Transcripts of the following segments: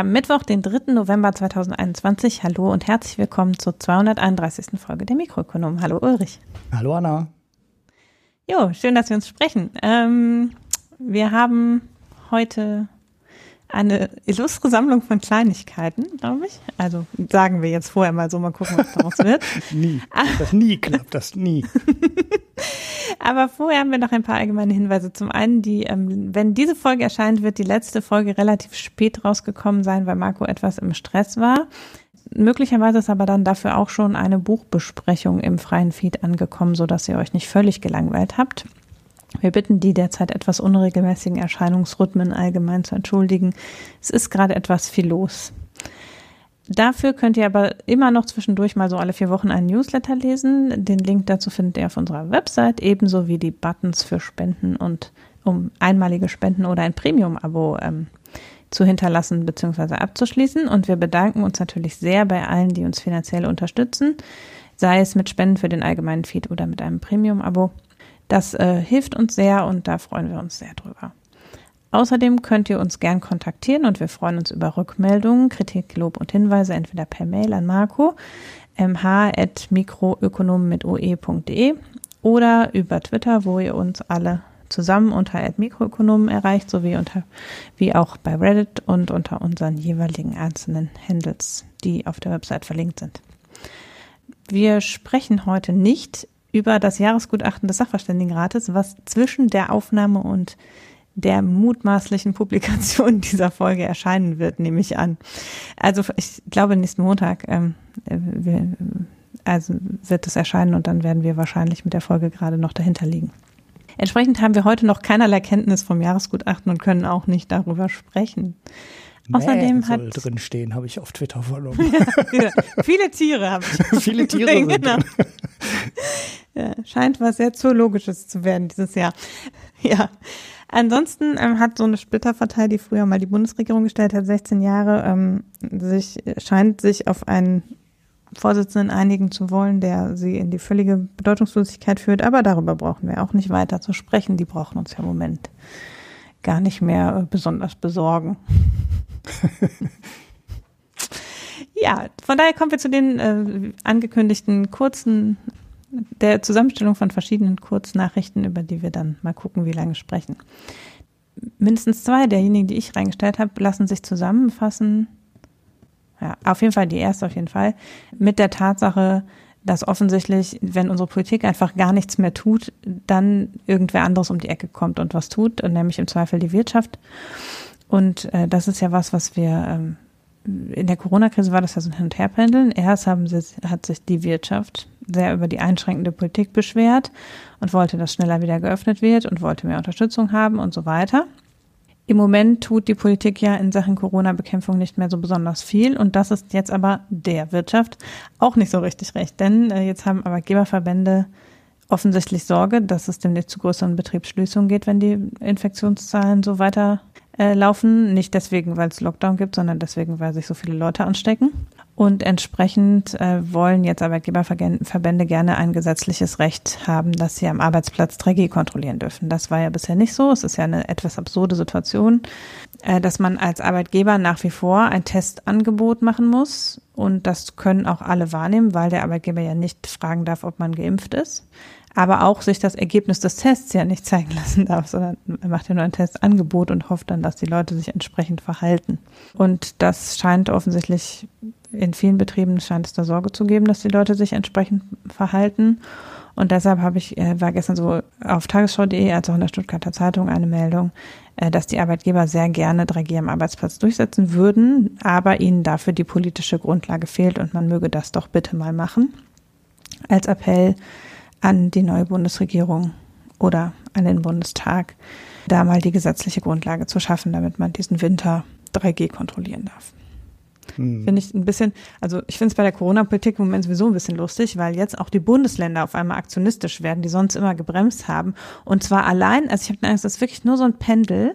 Wir haben Mittwoch, den 3. November 2021. Hallo und herzlich willkommen zur 231. Folge der Mikroökonomen. Hallo Ulrich. Hallo Anna. Jo, schön, dass wir uns sprechen. Ähm, wir haben heute eine illustre Sammlung von Kleinigkeiten, glaube ich. Also sagen wir jetzt vorher mal so, mal gucken, was daraus wird. nie. Das nie klappt, das nie. Aber vorher haben wir noch ein paar allgemeine Hinweise. Zum einen, die, ähm, wenn diese Folge erscheint, wird die letzte Folge relativ spät rausgekommen sein, weil Marco etwas im Stress war. Möglicherweise ist aber dann dafür auch schon eine Buchbesprechung im freien Feed angekommen, so dass ihr euch nicht völlig gelangweilt habt. Wir bitten die derzeit etwas unregelmäßigen Erscheinungsrhythmen allgemein zu entschuldigen. Es ist gerade etwas viel los. Dafür könnt ihr aber immer noch zwischendurch mal so alle vier Wochen einen Newsletter lesen. Den Link dazu findet ihr auf unserer Website, ebenso wie die Buttons für Spenden und um einmalige Spenden oder ein Premium-Abo ähm, zu hinterlassen bzw. abzuschließen. Und wir bedanken uns natürlich sehr bei allen, die uns finanziell unterstützen, sei es mit Spenden für den allgemeinen Feed oder mit einem Premium-Abo. Das äh, hilft uns sehr und da freuen wir uns sehr drüber. Außerdem könnt ihr uns gern kontaktieren und wir freuen uns über Rückmeldungen, Kritik, Lob und Hinweise entweder per Mail an Marco mh.mikroökonomen mit oe.de oder über Twitter, wo ihr uns alle zusammen unter @mikroökonomen erreicht, sowie unter wie auch bei Reddit und unter unseren jeweiligen einzelnen Handles, die auf der Website verlinkt sind. Wir sprechen heute nicht über das Jahresgutachten des Sachverständigenrates, was zwischen der Aufnahme und der mutmaßlichen Publikation dieser Folge erscheinen wird, nehme ich an. Also ich glaube nächsten Montag ähm, äh, wir, also wird es erscheinen und dann werden wir wahrscheinlich mit der Folge gerade noch dahinter liegen. Entsprechend haben wir heute noch keinerlei Kenntnis vom Jahresgutachten und können auch nicht darüber sprechen. Außerdem soll hat drin stehen, habe ich auf Twitter verloren. ja, viele Tiere habe ich. viele Tiere. genau. Ja, scheint was sehr zoologisches zu werden dieses Jahr. Ja. Ansonsten ähm, hat so eine Splitterpartei, die früher mal die Bundesregierung gestellt hat, 16 Jahre, ähm, sich scheint sich auf einen Vorsitzenden einigen zu wollen, der sie in die völlige Bedeutungslosigkeit führt. Aber darüber brauchen wir auch nicht weiter zu sprechen. Die brauchen uns ja im Moment gar nicht mehr äh, besonders besorgen. ja, von daher kommen wir zu den äh, angekündigten kurzen der Zusammenstellung von verschiedenen Kurznachrichten, über die wir dann mal gucken, wie lange sprechen. Mindestens zwei derjenigen, die ich reingestellt habe, lassen sich zusammenfassen. Ja, auf jeden Fall die erste auf jeden Fall mit der Tatsache, dass offensichtlich, wenn unsere Politik einfach gar nichts mehr tut, dann irgendwer anderes um die Ecke kommt und was tut, nämlich im Zweifel die Wirtschaft. Und äh, das ist ja was, was wir ähm, in der Corona-Krise war das ja so ein Hin- und Herpendeln. Erst haben sie, hat sich die Wirtschaft sehr über die einschränkende Politik beschwert und wollte, dass schneller wieder geöffnet wird und wollte mehr Unterstützung haben und so weiter. Im Moment tut die Politik ja in Sachen Corona-Bekämpfung nicht mehr so besonders viel und das ist jetzt aber der Wirtschaft auch nicht so richtig recht, denn äh, jetzt haben Arbeitgeberverbände offensichtlich Sorge, dass es demnächst zu größeren Betriebsschließungen geht, wenn die Infektionszahlen so weiter laufen. Nicht deswegen, weil es Lockdown gibt, sondern deswegen, weil sich so viele Leute anstecken. Und entsprechend äh, wollen jetzt Arbeitgeberverbände gerne ein gesetzliches Recht haben, dass sie am Arbeitsplatz 3G kontrollieren dürfen. Das war ja bisher nicht so. Es ist ja eine etwas absurde Situation, äh, dass man als Arbeitgeber nach wie vor ein Testangebot machen muss. Und das können auch alle wahrnehmen, weil der Arbeitgeber ja nicht fragen darf, ob man geimpft ist aber auch sich das Ergebnis des Tests ja nicht zeigen lassen darf, sondern er macht ja nur ein Testangebot und hofft dann, dass die Leute sich entsprechend verhalten. Und das scheint offensichtlich in vielen Betrieben scheint es da Sorge zu geben, dass die Leute sich entsprechend verhalten. Und deshalb habe ich, äh, war gestern so auf tagesschau.de als auch in der Stuttgarter Zeitung eine Meldung, äh, dass die Arbeitgeber sehr gerne 3G am Arbeitsplatz durchsetzen würden, aber ihnen dafür die politische Grundlage fehlt und man möge das doch bitte mal machen. Als Appell an die neue Bundesregierung oder an den Bundestag, da mal die gesetzliche Grundlage zu schaffen, damit man diesen Winter 3G kontrollieren darf. Hm. Finde ich ein bisschen, also ich finde es bei der Corona-Politik im Moment sowieso ein bisschen lustig, weil jetzt auch die Bundesländer auf einmal aktionistisch werden, die sonst immer gebremst haben. Und zwar allein, also ich habe Angst, das ist wirklich nur so ein Pendel.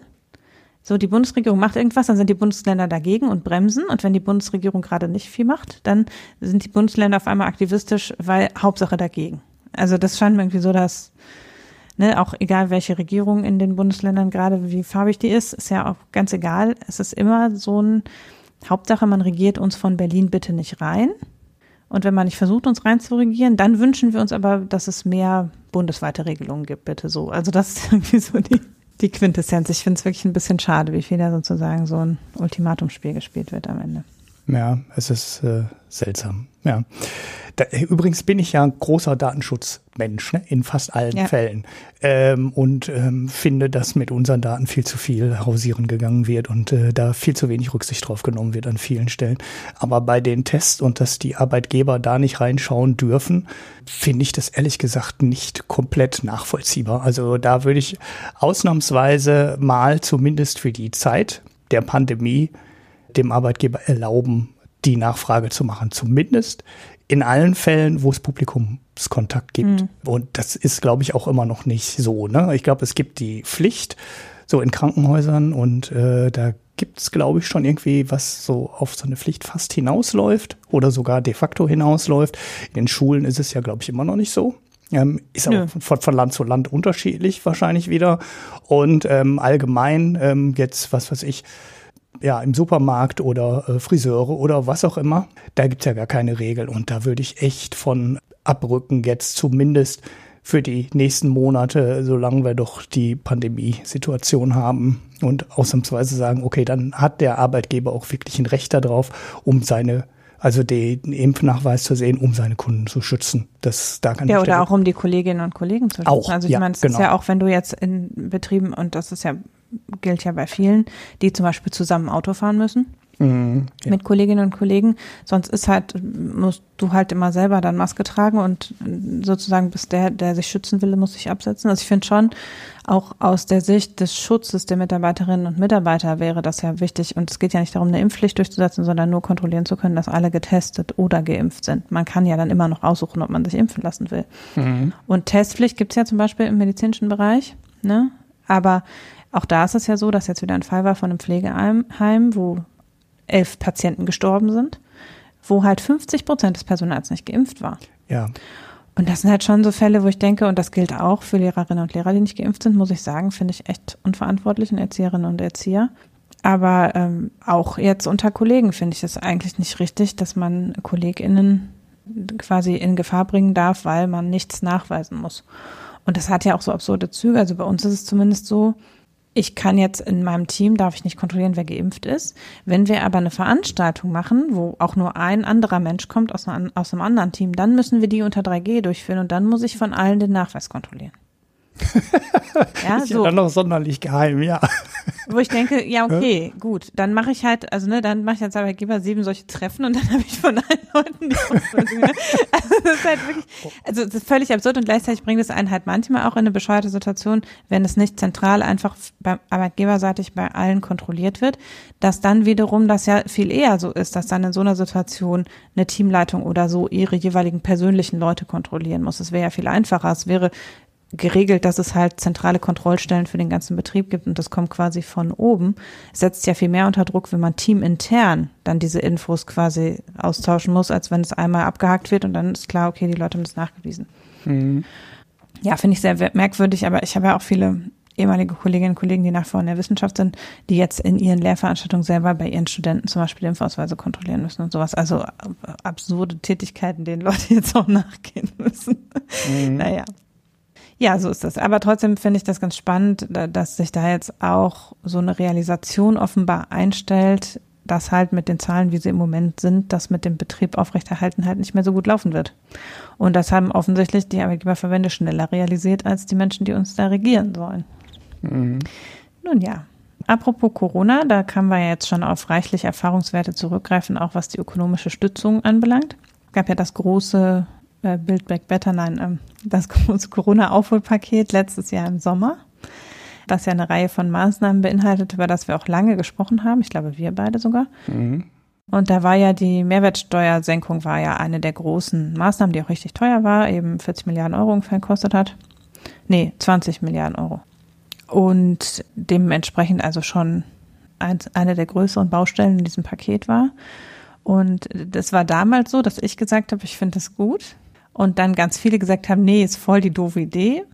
So, die Bundesregierung macht irgendwas, dann sind die Bundesländer dagegen und bremsen. Und wenn die Bundesregierung gerade nicht viel macht, dann sind die Bundesländer auf einmal aktivistisch, weil Hauptsache dagegen. Also das scheint mir irgendwie so, dass, ne, auch egal welche Regierung in den Bundesländern gerade, wie farbig die ist, ist ja auch ganz egal. Es ist immer so ein Hauptsache, man regiert uns von Berlin bitte nicht rein. Und wenn man nicht versucht, uns rein zu regieren, dann wünschen wir uns aber, dass es mehr bundesweite Regelungen gibt, bitte so. Also das ist irgendwie so die, die Quintessenz. Ich finde es wirklich ein bisschen schade, wie viel da sozusagen so ein Ultimatumspiel gespielt wird am Ende. Ja, es ist äh, seltsam. Ja. Da, übrigens bin ich ja ein großer Datenschutzmensch ne, in fast allen ja. Fällen ähm, und ähm, finde, dass mit unseren Daten viel zu viel hausieren gegangen wird und äh, da viel zu wenig Rücksicht drauf genommen wird an vielen Stellen. Aber bei den Tests und dass die Arbeitgeber da nicht reinschauen dürfen, finde ich das ehrlich gesagt nicht komplett nachvollziehbar. Also da würde ich ausnahmsweise mal zumindest für die Zeit der Pandemie dem Arbeitgeber erlauben, die Nachfrage zu machen. Zumindest in allen Fällen, wo es Publikumskontakt gibt. Mhm. Und das ist, glaube ich, auch immer noch nicht so. Ne? Ich glaube, es gibt die Pflicht, so in Krankenhäusern und äh, da gibt es, glaube ich, schon irgendwie, was so auf so eine Pflicht fast hinausläuft oder sogar de facto hinausläuft. In den Schulen ist es ja, glaube ich, immer noch nicht so. Ähm, ist auch von, von, Land zu Land unterschiedlich wahrscheinlich wieder. Und ähm, allgemein ähm, jetzt, was weiß ich, ja, im Supermarkt oder äh, Friseure oder was auch immer, da gibt's ja gar keine Regel. Und da würde ich echt von abrücken, jetzt zumindest für die nächsten Monate, solange wir doch die Pandemiesituation haben und ausnahmsweise sagen, okay, dann hat der Arbeitgeber auch wirklich ein Recht darauf, um seine also den Impfnachweis zu sehen, um seine Kunden zu schützen. Das da kann Ja, oder auch um die Kolleginnen und Kollegen zu schützen. Auch, also ich ja, meine, es genau. ist ja auch, wenn du jetzt in Betrieben, und das ist ja gilt ja bei vielen, die zum Beispiel zusammen Auto fahren müssen. Mhm, ja. Mit Kolleginnen und Kollegen. Sonst ist halt, musst du halt immer selber dann Maske tragen und sozusagen bis der, der sich schützen will, muss sich absetzen. Also ich finde schon, auch aus der Sicht des Schutzes der Mitarbeiterinnen und Mitarbeiter wäre das ja wichtig. Und es geht ja nicht darum, eine Impfpflicht durchzusetzen, sondern nur kontrollieren zu können, dass alle getestet oder geimpft sind. Man kann ja dann immer noch aussuchen, ob man sich impfen lassen will. Mhm. Und Testpflicht gibt es ja zum Beispiel im medizinischen Bereich, ne? Aber auch da ist es ja so, dass jetzt wieder ein Fall war von einem Pflegeheim, wo elf Patienten gestorben sind, wo halt 50 Prozent des Personals nicht geimpft war. Ja. Und das sind halt schon so Fälle, wo ich denke, und das gilt auch für Lehrerinnen und Lehrer, die nicht geimpft sind, muss ich sagen, finde ich echt unverantwortlich und Erzieherinnen und Erzieher. Aber ähm, auch jetzt unter Kollegen finde ich es eigentlich nicht richtig, dass man KollegInnen quasi in Gefahr bringen darf, weil man nichts nachweisen muss. Und das hat ja auch so absurde Züge. Also bei uns ist es zumindest so, ich kann jetzt in meinem Team, darf ich nicht kontrollieren, wer geimpft ist. Wenn wir aber eine Veranstaltung machen, wo auch nur ein anderer Mensch kommt aus einem, anderen Team, dann müssen wir die unter 3G durchführen und dann muss ich von allen den Nachweis kontrollieren. Ja, ist so. ja dann noch sonderlich geheim, ja. Wo ich denke, ja, okay, gut, dann mache ich halt, also ne, dann mache ich als Arbeitgeber sieben solche Treffen und dann habe ich von allen Leuten die Ausbildung. Ne? Also das ist halt wirklich, also das ist völlig absurd und gleichzeitig bringt es einen halt manchmal auch in eine bescheuerte Situation, wenn es nicht zentral einfach beim Arbeitgeberseitig bei allen kontrolliert wird, dass dann wiederum das ja viel eher so ist, dass dann in so einer Situation eine Teamleitung oder so ihre jeweiligen persönlichen Leute kontrollieren muss. Es wäre ja viel einfacher. Es wäre geregelt, dass es halt zentrale Kontrollstellen für den ganzen Betrieb gibt und das kommt quasi von oben, setzt ja viel mehr unter Druck, wenn man teamintern dann diese Infos quasi austauschen muss, als wenn es einmal abgehakt wird und dann ist klar, okay, die Leute haben das nachgewiesen. Mhm. Ja, finde ich sehr merkwürdig, aber ich habe ja auch viele ehemalige Kolleginnen und Kollegen, die nach vorne in der Wissenschaft sind, die jetzt in ihren Lehrveranstaltungen selber bei ihren Studenten zum Beispiel Impfausweise kontrollieren müssen und sowas. Also absurde Tätigkeiten, denen Leute jetzt auch nachgehen müssen. Mhm. Naja, ja, so ist das. Aber trotzdem finde ich das ganz spannend, dass sich da jetzt auch so eine Realisation offenbar einstellt, dass halt mit den Zahlen, wie sie im Moment sind, das mit dem Betrieb aufrechterhalten halt nicht mehr so gut laufen wird. Und das haben offensichtlich die Arbeitgeberverbände schneller realisiert als die Menschen, die uns da regieren sollen. Mhm. Nun ja. Apropos Corona, da kann man ja jetzt schon auf reichlich Erfahrungswerte zurückgreifen, auch was die ökonomische Stützung anbelangt. Es gab ja das große äh, Build Back Better, nein, ähm, das Corona-Aufholpaket letztes Jahr im Sommer, was ja eine Reihe von Maßnahmen beinhaltet, über das wir auch lange gesprochen haben. Ich glaube, wir beide sogar. Mhm. Und da war ja die Mehrwertsteuersenkung war ja eine der großen Maßnahmen, die auch richtig teuer war, eben 40 Milliarden Euro ungefähr gekostet hat. Nee, 20 Milliarden Euro. Und dementsprechend also schon eine der größeren Baustellen in diesem Paket war. Und das war damals so, dass ich gesagt habe, ich finde das gut und dann ganz viele gesagt haben, nee, ist voll die doofe Idee.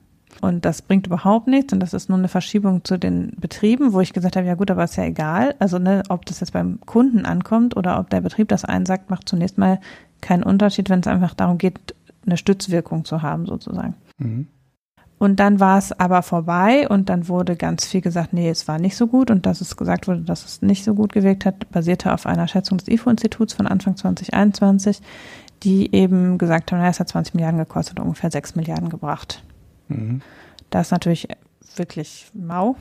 Und das bringt überhaupt nichts und das ist nur eine Verschiebung zu den Betrieben, wo ich gesagt habe, ja gut, aber ist ja egal. Also ne, ob das jetzt beim Kunden ankommt oder ob der Betrieb das einsagt, macht zunächst mal keinen Unterschied, wenn es einfach darum geht, eine Stützwirkung zu haben sozusagen. Mhm. Und dann war es aber vorbei und dann wurde ganz viel gesagt, nee, es war nicht so gut und dass es gesagt wurde, dass es nicht so gut gewirkt hat, basierte auf einer Schätzung des IFO-Instituts von Anfang 2021, die eben gesagt haben, naja, es hat 20 Milliarden gekostet, ungefähr 6 Milliarden gebracht. Mhm. Das ist natürlich wirklich mau.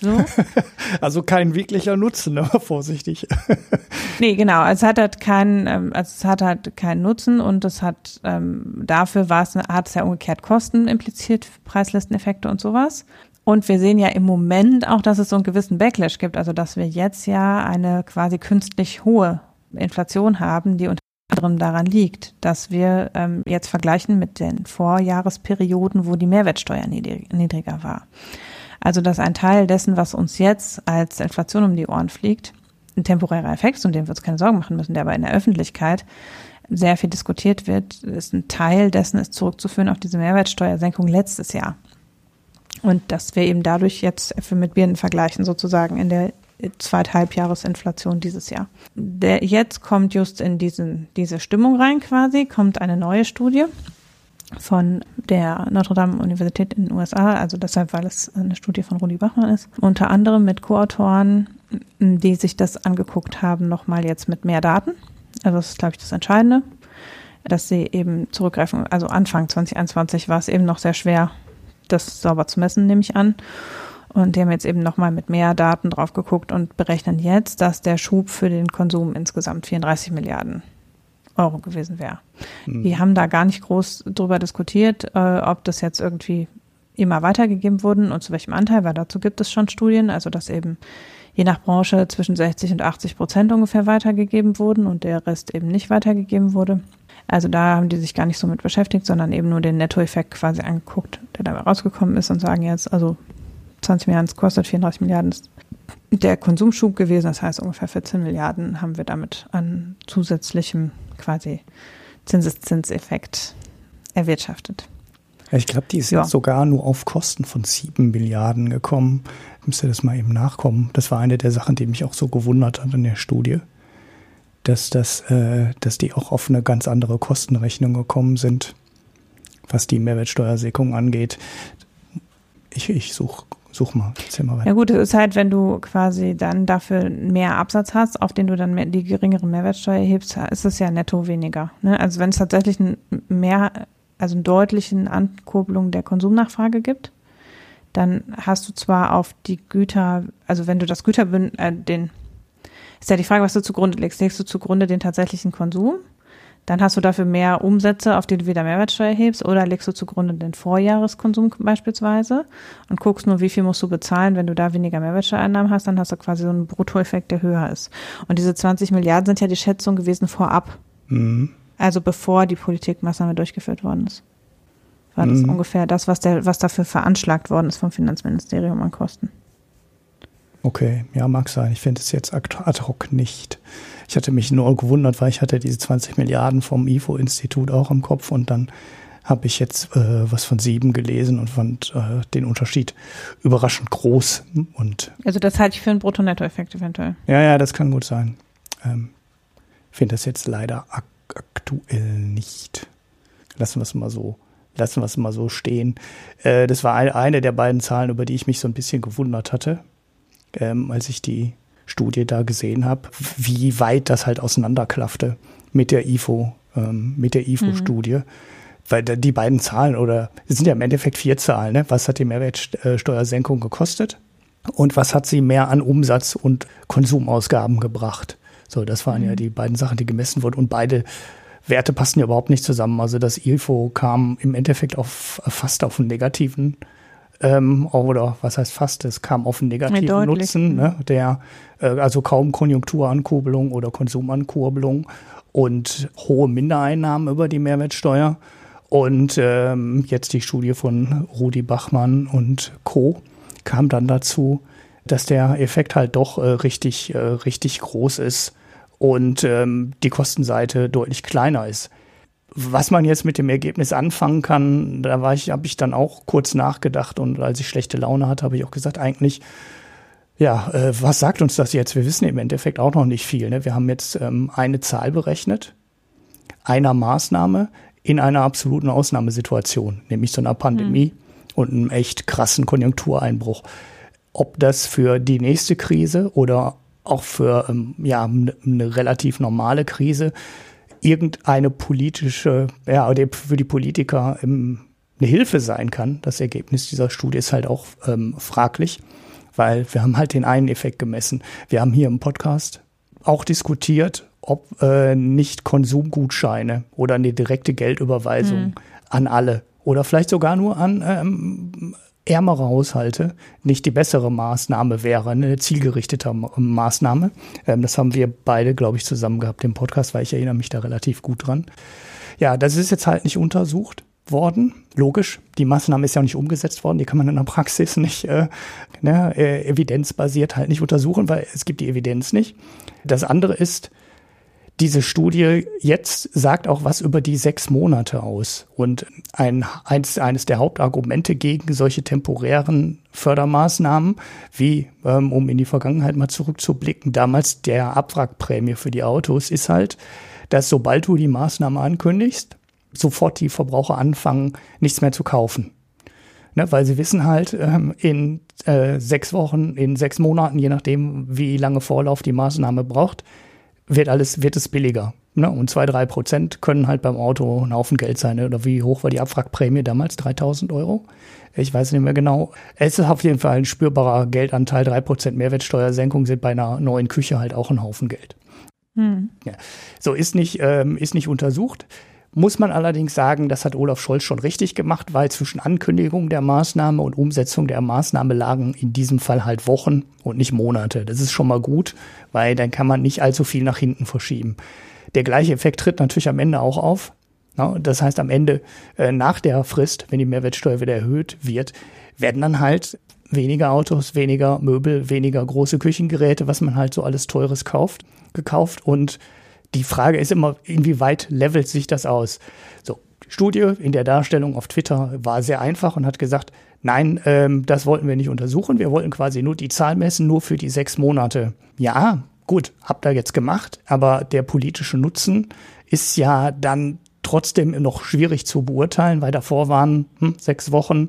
So. also kein wirklicher Nutzen, aber vorsichtig. nee, genau. Also es hat halt keinen, ähm, also es hat halt keinen Nutzen und es hat ähm, dafür war es, hat es ja umgekehrt Kosten impliziert, Preislisteneffekte und sowas. Und wir sehen ja im Moment auch, dass es so einen gewissen Backlash gibt, also dass wir jetzt ja eine quasi künstlich hohe Inflation haben, die unter anderem daran liegt, dass wir ähm, jetzt vergleichen mit den Vorjahresperioden, wo die Mehrwertsteuer niedriger war. Also dass ein Teil dessen, was uns jetzt als Inflation um die Ohren fliegt, ein temporärer Effekt um den wir uns keine Sorgen machen müssen, der aber in der Öffentlichkeit sehr viel diskutiert wird, ist ein Teil dessen ist zurückzuführen auf diese Mehrwertsteuersenkung letztes Jahr. Und dass wir eben dadurch jetzt für mit Birnen vergleichen, sozusagen in der Zweithalbjahresinflation dieses Jahr. Der, jetzt kommt just in diesen, diese Stimmung rein quasi, kommt eine neue Studie von der Notre Dame Universität in den USA, also deshalb, weil es eine Studie von Rudi Bachmann ist, unter anderem mit Co-Autoren, die sich das angeguckt haben, nochmal jetzt mit mehr Daten. Also das ist, glaube ich, das Entscheidende, dass sie eben zurückgreifen. Also Anfang 2021 war es eben noch sehr schwer, das sauber zu messen, nehme ich an. Und die haben jetzt eben nochmal mit mehr Daten drauf geguckt und berechnen jetzt, dass der Schub für den Konsum insgesamt 34 Milliarden Euro gewesen wäre. Mhm. Die haben da gar nicht groß drüber diskutiert, äh, ob das jetzt irgendwie immer weitergegeben wurden und zu welchem Anteil, weil dazu gibt es schon Studien, also dass eben je nach Branche zwischen 60 und 80 Prozent ungefähr weitergegeben wurden und der Rest eben nicht weitergegeben wurde. Also da haben die sich gar nicht so mit beschäftigt, sondern eben nur den Nettoeffekt quasi angeguckt, der dabei rausgekommen ist und sagen jetzt, also 20 Milliarden, es kostet 34 Milliarden, ist der Konsumschub gewesen. Das heißt, ungefähr 14 Milliarden haben wir damit an zusätzlichem quasi Zinseszinseffekt erwirtschaftet. Ich glaube, die ist ja. sogar nur auf Kosten von 7 Milliarden gekommen. Ich müsste das mal eben nachkommen. Das war eine der Sachen, die mich auch so gewundert hat in der Studie, dass, das, äh, dass die auch auf eine ganz andere Kostenrechnung gekommen sind, was die Mehrwertsteuersenkung angeht. Ich, ich suche Such mal, erzähl mal weiter. Ja gut, es ist halt, wenn du quasi dann dafür mehr Absatz hast, auf den du dann mehr, die geringere Mehrwertsteuer hebst, ist es ja netto weniger. Ne? Also wenn es tatsächlich ein mehr, also einen deutlichen Ankurbelung der Konsumnachfrage gibt, dann hast du zwar auf die Güter, also wenn du das Güterbündel, äh, den, ist ja die Frage, was du zugrunde legst. Legst du zugrunde den tatsächlichen Konsum? Dann hast du dafür mehr Umsätze, auf die du wieder Mehrwertsteuer hebst, oder legst du zugrunde den Vorjahreskonsum beispielsweise und guckst nur, wie viel musst du bezahlen, wenn du da weniger Mehrwertsteuereinnahmen hast, dann hast du quasi so einen Bruttoeffekt, der höher ist. Und diese 20 Milliarden sind ja die Schätzung gewesen vorab. Mhm. Also bevor die Politikmaßnahme durchgeführt worden ist. War das mhm. ungefähr das, was, der, was dafür veranschlagt worden ist vom Finanzministerium an Kosten. Okay, ja, mag sein. Ich finde es jetzt ad hoc nicht. Ich hatte mich nur gewundert, weil ich hatte diese 20 Milliarden vom IFO-Institut auch im Kopf und dann habe ich jetzt äh, was von sieben gelesen und fand äh, den Unterschied überraschend groß. Und also das halte ich für einen Brutto-Netto-Effekt eventuell. Ja, ja, das kann gut sein. Ähm, finde das jetzt leider ak aktuell nicht. Lassen wir es mal so. Lassen wir es mal so stehen. Äh, das war eine, eine der beiden Zahlen, über die ich mich so ein bisschen gewundert hatte, ähm, als ich die Studie da gesehen habe, wie weit das halt auseinanderklaffte mit der IFO, ähm, mit der IFO-Studie. Mhm. Weil die beiden Zahlen oder es sind ja im Endeffekt vier Zahlen, ne? Was hat die Mehrwertsteuersenkung gekostet? Und was hat sie mehr an Umsatz und Konsumausgaben gebracht? So, das waren mhm. ja die beiden Sachen, die gemessen wurden. Und beide Werte passen ja überhaupt nicht zusammen. Also das IFO kam im Endeffekt auf fast auf einen negativen ähm, oder was heißt fast, es kam auf einen negativen ja, Nutzen, ne, der äh, also kaum Konjunkturankurbelung oder Konsumankurbelung und hohe Mindereinnahmen über die Mehrwertsteuer. Und ähm, jetzt die Studie von Rudi Bachmann und Co. kam dann dazu, dass der Effekt halt doch äh, richtig, äh, richtig groß ist und ähm, die Kostenseite deutlich kleiner ist. Was man jetzt mit dem Ergebnis anfangen kann, da war ich, habe ich dann auch kurz nachgedacht und als ich schlechte Laune hatte, habe ich auch gesagt, eigentlich, ja, äh, was sagt uns das jetzt? Wir wissen im Endeffekt auch noch nicht viel. Ne? Wir haben jetzt ähm, eine Zahl berechnet, einer Maßnahme in einer absoluten Ausnahmesituation, nämlich so einer Pandemie mhm. und einem echt krassen Konjunktureinbruch. Ob das für die nächste Krise oder auch für ähm, ja, eine relativ normale Krise irgendeine politische, ja, für die Politiker ähm, eine Hilfe sein kann. Das Ergebnis dieser Studie ist halt auch ähm, fraglich, weil wir haben halt den einen Effekt gemessen. Wir haben hier im Podcast auch diskutiert, ob äh, nicht Konsumgutscheine oder eine direkte Geldüberweisung mhm. an alle oder vielleicht sogar nur an ähm, ärmere Haushalte nicht die bessere Maßnahme wäre, eine zielgerichtete Maßnahme. Ähm, das haben wir beide, glaube ich, zusammen gehabt im Podcast, weil ich erinnere mich da relativ gut dran. Ja, das ist jetzt halt nicht untersucht worden. Logisch, die Maßnahme ist ja auch nicht umgesetzt worden, die kann man in der Praxis nicht äh, ne, äh, evidenzbasiert halt nicht untersuchen, weil es gibt die Evidenz nicht. Das andere ist, diese Studie jetzt sagt auch was über die sechs Monate aus. Und ein, eins, eines der Hauptargumente gegen solche temporären Fördermaßnahmen, wie, ähm, um in die Vergangenheit mal zurückzublicken, damals der Abwrackprämie für die Autos, ist halt, dass sobald du die Maßnahme ankündigst, sofort die Verbraucher anfangen, nichts mehr zu kaufen. Ne, weil sie wissen halt, ähm, in äh, sechs Wochen, in sechs Monaten, je nachdem, wie lange Vorlauf die Maßnahme braucht, wird alles, wird es billiger. Ne? Und zwei, drei Prozent können halt beim Auto ein Haufen Geld sein. Ne? Oder wie hoch war die Abwrackprämie damals? 3000 Euro? Ich weiß nicht mehr genau. Es ist auf jeden Fall ein spürbarer Geldanteil. Drei Prozent Mehrwertsteuersenkung sind bei einer neuen Küche halt auch ein Haufen Geld. Hm. Ja. So ist nicht, ähm, ist nicht untersucht. Muss man allerdings sagen, das hat Olaf Scholz schon richtig gemacht, weil zwischen Ankündigung der Maßnahme und Umsetzung der Maßnahme lagen in diesem Fall halt Wochen und nicht Monate. Das ist schon mal gut, weil dann kann man nicht allzu viel nach hinten verschieben. Der gleiche Effekt tritt natürlich am Ende auch auf. Das heißt, am Ende äh, nach der Frist, wenn die Mehrwertsteuer wieder erhöht wird, werden dann halt weniger Autos, weniger Möbel, weniger große Küchengeräte, was man halt so alles Teures kauft, gekauft und die Frage ist immer, inwieweit levelt sich das aus? So, die Studie in der Darstellung auf Twitter war sehr einfach und hat gesagt, nein, ähm, das wollten wir nicht untersuchen. Wir wollten quasi nur die Zahl messen, nur für die sechs Monate. Ja, gut, habt ihr jetzt gemacht, aber der politische Nutzen ist ja dann trotzdem noch schwierig zu beurteilen, weil davor waren hm, sechs Wochen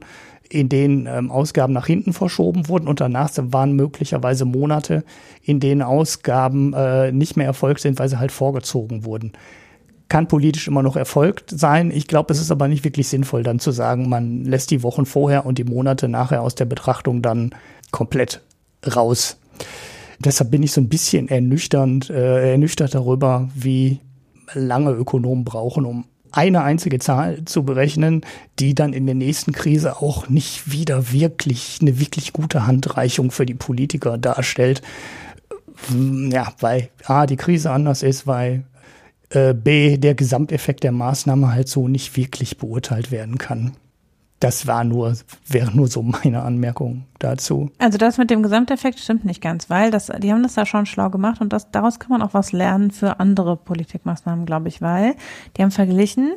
in denen ähm, Ausgaben nach hinten verschoben wurden und danach waren möglicherweise Monate, in denen Ausgaben äh, nicht mehr erfolgt sind, weil sie halt vorgezogen wurden. Kann politisch immer noch erfolgt sein. Ich glaube, es ist aber nicht wirklich sinnvoll, dann zu sagen, man lässt die Wochen vorher und die Monate nachher aus der Betrachtung dann komplett raus. Deshalb bin ich so ein bisschen ernüchternd, äh, ernüchtert darüber, wie lange Ökonomen brauchen, um eine einzige Zahl zu berechnen, die dann in der nächsten Krise auch nicht wieder wirklich eine wirklich gute Handreichung für die Politiker darstellt. Ja, weil A, die Krise anders ist, weil äh, B, der Gesamteffekt der Maßnahme halt so nicht wirklich beurteilt werden kann. Das war nur, wäre nur so meine Anmerkung dazu. Also das mit dem Gesamteffekt stimmt nicht ganz, weil das, die haben das ja schon schlau gemacht und das, daraus kann man auch was lernen für andere Politikmaßnahmen, glaube ich, weil die haben verglichen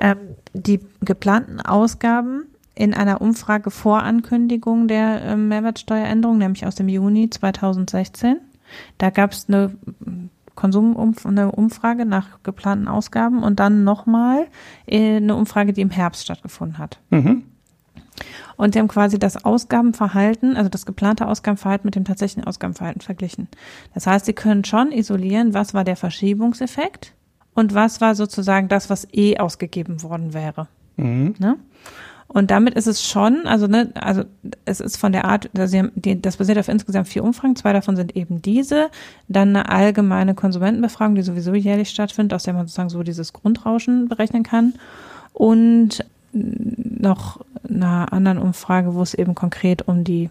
ähm, die geplanten Ausgaben in einer Umfrage vor Ankündigung der äh, Mehrwertsteueränderung, nämlich aus dem Juni 2016. Da gab es eine Konsumumf eine Umfrage nach geplanten Ausgaben und dann nochmal äh, eine Umfrage, die im Herbst stattgefunden hat. Mhm. Und die haben quasi das Ausgabenverhalten, also das geplante Ausgabenverhalten mit dem tatsächlichen Ausgabenverhalten verglichen. Das heißt, sie können schon isolieren, was war der Verschiebungseffekt und was war sozusagen das, was eh ausgegeben worden wäre. Mhm. Ne? Und damit ist es schon, also ne, also es ist von der Art, also haben die, das basiert auf insgesamt vier Umfragen, zwei davon sind eben diese, dann eine allgemeine Konsumentenbefragung, die sowieso jährlich stattfindet, aus der man sozusagen so dieses Grundrauschen berechnen kann. Und noch einer anderen Umfrage, wo es eben konkret um die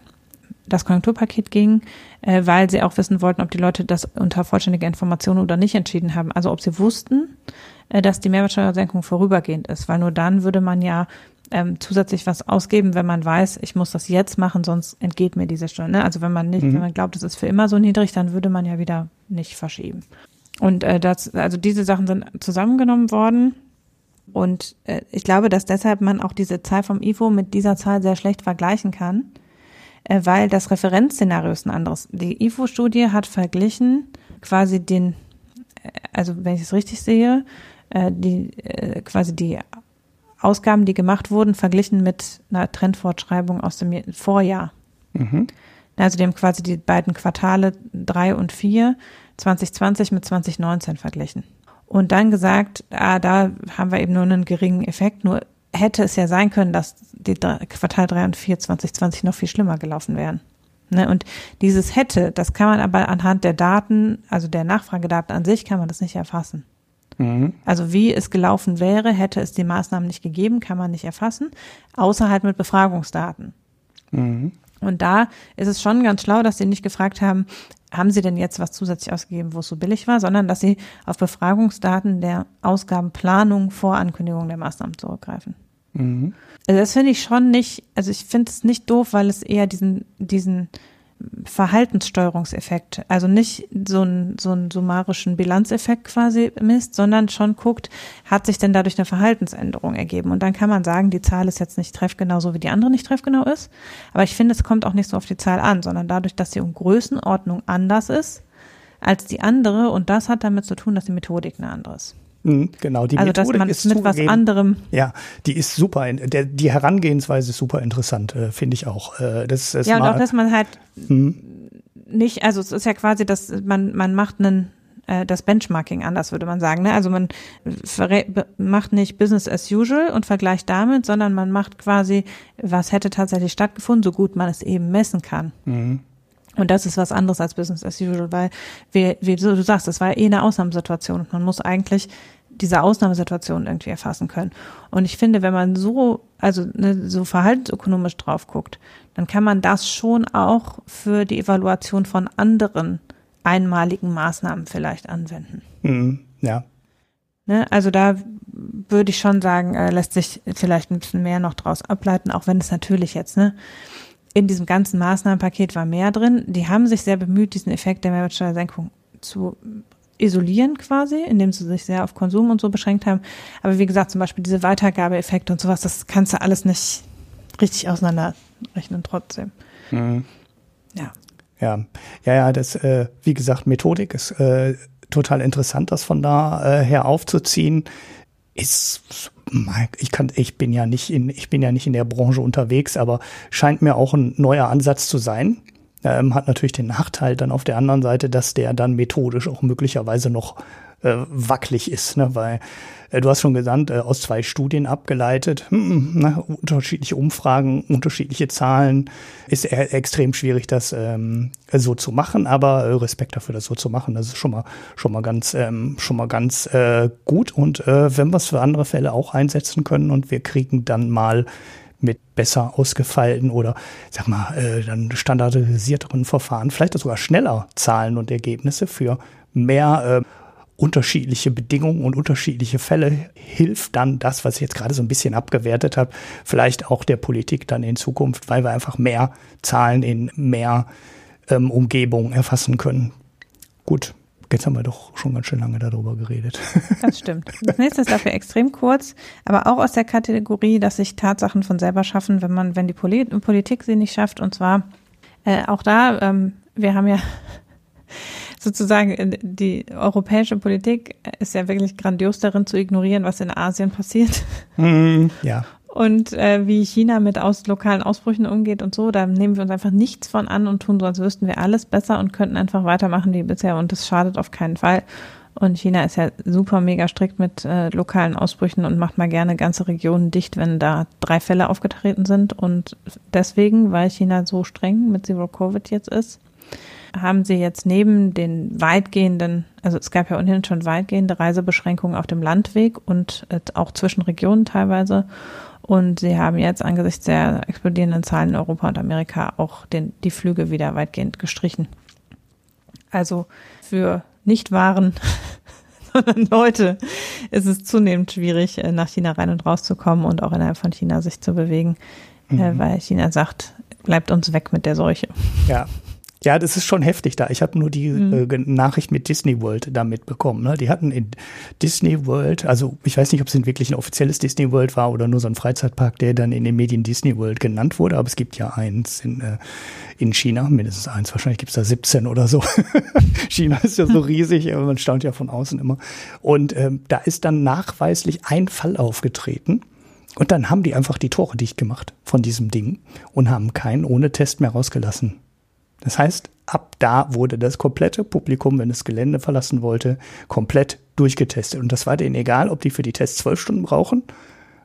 das Konjunkturpaket ging, äh, weil sie auch wissen wollten, ob die Leute das unter vollständiger Information oder nicht entschieden haben. Also ob sie wussten, äh, dass die Mehrwertsteuersenkung vorübergehend ist, weil nur dann würde man ja ähm, zusätzlich was ausgeben, wenn man weiß, ich muss das jetzt machen, sonst entgeht mir diese Steuer. Ne? Also wenn man nicht, mhm. wenn man glaubt, es ist für immer so niedrig, dann würde man ja wieder nicht verschieben. Und äh, das, also diese Sachen sind zusammengenommen worden. Und äh, ich glaube, dass deshalb man auch diese Zahl vom IFO mit dieser Zahl sehr schlecht vergleichen kann, äh, weil das Referenzszenario ist ein anderes. Die IFO-Studie hat verglichen quasi den, äh, also wenn ich es richtig sehe, äh, die äh, quasi die Ausgaben, die gemacht wurden, verglichen mit einer Trendfortschreibung aus dem Vorjahr. Mhm. Also die haben quasi die beiden Quartale drei und vier 2020 mit 2019 verglichen. Und dann gesagt, ah, da haben wir eben nur einen geringen Effekt. Nur hätte es ja sein können, dass die Quartal drei und vier 2020 noch viel schlimmer gelaufen wären. Ne? Und dieses hätte, das kann man aber anhand der Daten, also der Nachfragedaten an sich, kann man das nicht erfassen. Mhm. Also wie es gelaufen wäre, hätte es die Maßnahmen nicht gegeben, kann man nicht erfassen, außer halt mit Befragungsdaten. Mhm. Und da ist es schon ganz schlau, dass sie nicht gefragt haben, haben sie denn jetzt was zusätzlich ausgegeben, wo es so billig war, sondern dass sie auf Befragungsdaten der Ausgabenplanung vor Ankündigung der Maßnahmen zurückgreifen. Mhm. Also das finde ich schon nicht, also ich finde es nicht doof, weil es eher diesen, diesen Verhaltenssteuerungseffekt, also nicht so einen, so einen summarischen Bilanzeffekt quasi misst, sondern schon guckt, hat sich denn dadurch eine Verhaltensänderung ergeben? Und dann kann man sagen, die Zahl ist jetzt nicht treffgenau, so wie die andere nicht treffgenau ist. Aber ich finde, es kommt auch nicht so auf die Zahl an, sondern dadurch, dass sie um Größenordnung anders ist als die andere. Und das hat damit zu tun, dass die Methodik eine andere ist. Mhm, genau, die also, Methodik dass man ist mit was anderem. Ja, die ist super. Der, die Herangehensweise ist super interessant, äh, finde ich auch. Äh, das, das ja, und auch, dass man halt hm. nicht, also es ist ja quasi, dass man, man macht einen äh, das Benchmarking anders, würde man sagen. Ne? Also man macht nicht Business as usual und vergleicht damit, sondern man macht quasi, was hätte tatsächlich stattgefunden, so gut man es eben messen kann. Mhm. Und das ist was anderes als Business as usual, weil wie, wie du sagst, das war eh eine Ausnahmesituation und man muss eigentlich diese Ausnahmesituation irgendwie erfassen können. Und ich finde, wenn man so, also ne, so verhaltensökonomisch drauf guckt, dann kann man das schon auch für die Evaluation von anderen einmaligen Maßnahmen vielleicht anwenden. Mhm, ja. Ne, also da würde ich schon sagen, äh, lässt sich vielleicht ein bisschen mehr noch draus ableiten, auch wenn es natürlich jetzt, ne, in diesem ganzen Maßnahmenpaket war mehr drin. Die haben sich sehr bemüht, diesen Effekt der Mehrwertsteuersenkung zu isolieren quasi, indem sie sich sehr auf Konsum und so beschränkt haben. Aber wie gesagt, zum Beispiel diese Weitergabeeffekte und sowas, das kannst du alles nicht richtig auseinanderrechnen trotzdem. Mhm. Ja. Ja, ja, ja, das, äh, wie gesagt, Methodik ist äh, total interessant, das von da äh, her aufzuziehen. Ist ich kann, ich bin ja nicht in, ich bin ja nicht in der Branche unterwegs, aber scheint mir auch ein neuer Ansatz zu sein. Ähm, hat natürlich den Nachteil dann auf der anderen Seite, dass der dann methodisch auch möglicherweise noch äh, wackelig ist, ne? weil äh, du hast schon gesagt, äh, aus zwei Studien abgeleitet, hm, hm, ne? unterschiedliche Umfragen, unterschiedliche Zahlen, ist extrem schwierig, das ähm, so zu machen, aber äh, Respekt dafür, das so zu machen, das ist schon mal schon mal ganz ähm, schon mal ganz äh, gut und äh, wenn wir es für andere Fälle auch einsetzen können und wir kriegen dann mal mit besser ausgefeilten oder sag mal äh, dann standardisierteren Verfahren, vielleicht sogar schneller Zahlen und Ergebnisse für mehr äh, unterschiedliche Bedingungen und unterschiedliche Fälle hilft dann das, was ich jetzt gerade so ein bisschen abgewertet habe, vielleicht auch der Politik dann in Zukunft, weil wir einfach mehr Zahlen in mehr ähm, Umgebungen erfassen können. Gut, Jetzt haben wir doch schon ganz schön lange darüber geredet. Das stimmt. Das nächste ist dafür extrem kurz, aber auch aus der Kategorie, dass sich Tatsachen von selber schaffen, wenn man, wenn die Politik sie nicht schafft. Und zwar äh, auch da, ähm, wir haben ja sozusagen äh, die europäische Politik ist ja wirklich grandios darin zu ignorieren, was in Asien passiert. Mm, ja. Und äh, wie China mit aus lokalen Ausbrüchen umgeht und so, da nehmen wir uns einfach nichts von an und tun so, als wüssten wir alles besser und könnten einfach weitermachen wie bisher und das schadet auf keinen Fall. Und China ist ja super mega strikt mit äh, lokalen Ausbrüchen und macht mal gerne ganze Regionen dicht, wenn da drei Fälle aufgetreten sind. Und deswegen, weil China so streng mit Zero Covid jetzt ist, haben sie jetzt neben den weitgehenden, also es gab ja ohnehin schon weitgehende Reisebeschränkungen auf dem Landweg und äh, auch zwischen Regionen teilweise. Und sie haben jetzt angesichts der explodierenden Zahlen in Europa und Amerika auch den, die Flüge wieder weitgehend gestrichen. Also für Nicht-Waren, sondern Leute ist es zunehmend schwierig, äh, nach China rein und rauszukommen und auch innerhalb von China sich zu bewegen, äh, mhm. weil China sagt, bleibt uns weg mit der Seuche. Ja, Ja, das ist schon heftig da. Ich habe nur die mhm. äh, Nachricht mit Disney World da mitbekommen. Ne? Die hatten in Disney World, also ich weiß nicht, ob es wirklich ein offizielles Disney World war oder nur so ein Freizeitpark, der dann in den Medien Disney World genannt wurde, aber es gibt ja eins in, äh, in China, mindestens eins, wahrscheinlich gibt es da 17 oder so. China ist ja so riesig, man staunt ja von außen immer. Und ähm, da ist dann nachweislich ein Fall aufgetreten. Und dann haben die einfach die Tore dicht gemacht von diesem Ding und haben keinen ohne Test mehr rausgelassen. Das heißt, ab da wurde das komplette Publikum, wenn es Gelände verlassen wollte, komplett durchgetestet. Und das war denen egal, ob die für die Tests zwölf Stunden brauchen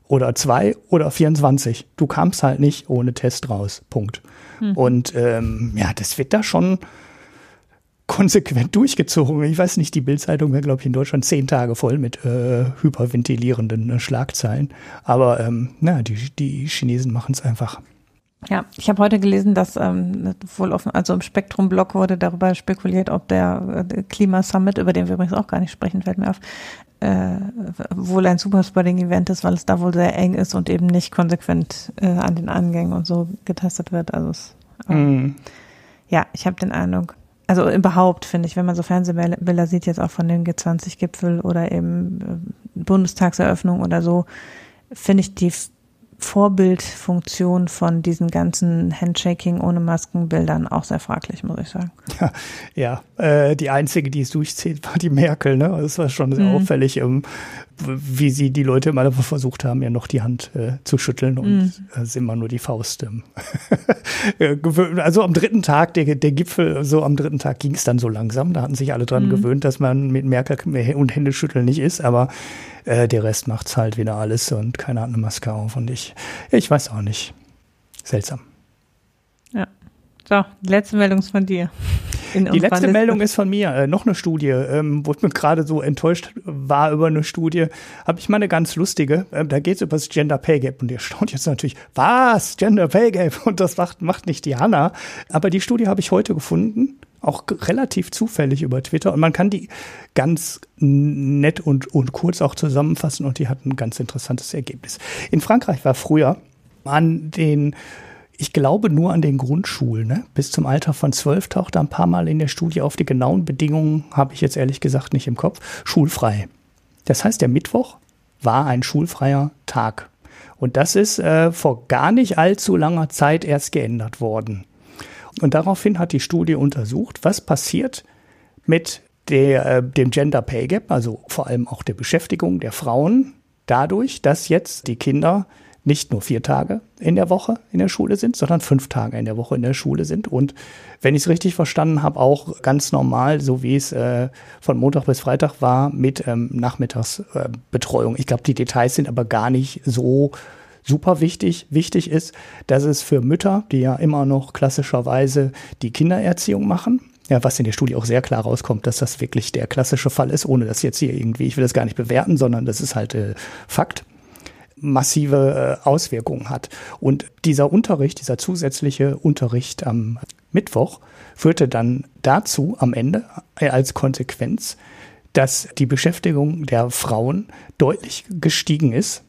oder zwei oder 24. Du kamst halt nicht ohne Test raus. Punkt. Mhm. Und ähm, ja, das wird da schon konsequent durchgezogen. Ich weiß nicht, die Bildzeitung wäre, glaube ich, in Deutschland zehn Tage voll mit äh, hyperventilierenden äh, Schlagzeilen. Aber ähm, na, die, die Chinesen machen es einfach. Ja, ich habe heute gelesen, dass ähm, wohl offen, also im Spektrum-Blog wurde darüber spekuliert, ob der äh, Klima-Summit, über den wir übrigens auch gar nicht sprechen, fällt mir auf, äh, wohl ein Superspreading-Event ist, weil es da wohl sehr eng ist und eben nicht konsequent äh, an den Angängen und so getestet wird. Also es, ähm, mm. ja, ich habe den Eindruck, also überhaupt finde ich, wenn man so Fernsehbilder sieht, jetzt auch von dem G20-Gipfel oder eben äh, Bundestagseröffnung oder so, finde ich die Vorbildfunktion von diesen ganzen Handshaking ohne Maskenbildern auch sehr fraglich, muss ich sagen. Ja, ja äh, die einzige, die es durchzieht, war die Merkel. Ne? Das war schon sehr mhm. auffällig, um, wie sie die Leute immer versucht haben, ja noch die Hand äh, zu schütteln und mhm. äh, immer nur die Faust. Ähm, also am dritten Tag, der, der Gipfel, so am dritten Tag ging es dann so langsam. Da hatten sich alle dran mhm. gewöhnt, dass man mit Merkel und Händeschütteln nicht ist, aber äh, der Rest macht's halt wieder alles und keiner hat eine Maske auf und ich, ich weiß auch nicht. Seltsam. Ja. So, die letzte Meldung ist von dir. die letzte. Meldung ist von mir. Äh, noch eine Studie, ähm, wo ich mir gerade so enttäuscht war über eine Studie, habe ich mal eine ganz lustige. Äh, da geht es über das Gender Pay Gap und ihr staunt jetzt natürlich, was? Gender Pay Gap? Und das macht, macht nicht die Hanna. Aber die Studie habe ich heute gefunden auch relativ zufällig über Twitter und man kann die ganz nett und, und kurz auch zusammenfassen und die hat ein ganz interessantes Ergebnis. In Frankreich war früher an den ich glaube nur an den Grundschulen. Ne? Bis zum Alter von zwölf taucht er ein paar Mal in der Studie auf. Die genauen Bedingungen habe ich jetzt ehrlich gesagt nicht im Kopf. Schulfrei. Das heißt, der Mittwoch war ein schulfreier Tag. Und das ist äh, vor gar nicht allzu langer Zeit erst geändert worden. Und daraufhin hat die Studie untersucht, was passiert mit der, äh, dem Gender Pay Gap, also vor allem auch der Beschäftigung der Frauen, dadurch, dass jetzt die Kinder nicht nur vier Tage in der Woche in der Schule sind, sondern fünf Tage in der Woche in der Schule sind. Und wenn ich es richtig verstanden habe, auch ganz normal, so wie es äh, von Montag bis Freitag war, mit ähm, Nachmittagsbetreuung. Äh, ich glaube, die Details sind aber gar nicht so super wichtig. Wichtig ist, dass es für Mütter, die ja immer noch klassischerweise die Kindererziehung machen, ja, was in der Studie auch sehr klar rauskommt, dass das wirklich der klassische Fall ist, ohne dass jetzt hier irgendwie, ich will das gar nicht bewerten, sondern das ist halt äh, Fakt massive äh, Auswirkungen hat. Und dieser Unterricht, dieser zusätzliche Unterricht am Mittwoch führte dann dazu am Ende äh, als Konsequenz, dass die Beschäftigung der Frauen deutlich gestiegen ist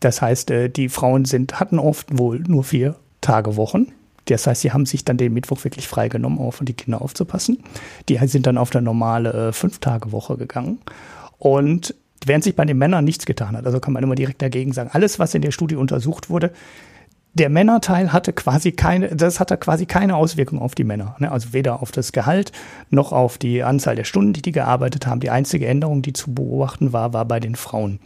das heißt, äh, die Frauen sind, hatten oft wohl nur vier Tage Wochen. Das heißt, sie haben sich dann den Mittwoch wirklich freigenommen, auf die Kinder aufzupassen. Die sind dann auf eine normale äh, Fünf-Tage-Woche gegangen. Und während sich bei den Männern nichts getan hat, also kann man immer direkt dagegen sagen, alles, was in der Studie untersucht wurde, der Männerteil hatte quasi keine, das hatte quasi keine Auswirkung auf die Männer. Ne? Also weder auf das Gehalt noch auf die Anzahl der Stunden, die die gearbeitet haben. Die einzige Änderung, die zu beobachten war, war bei den Frauen.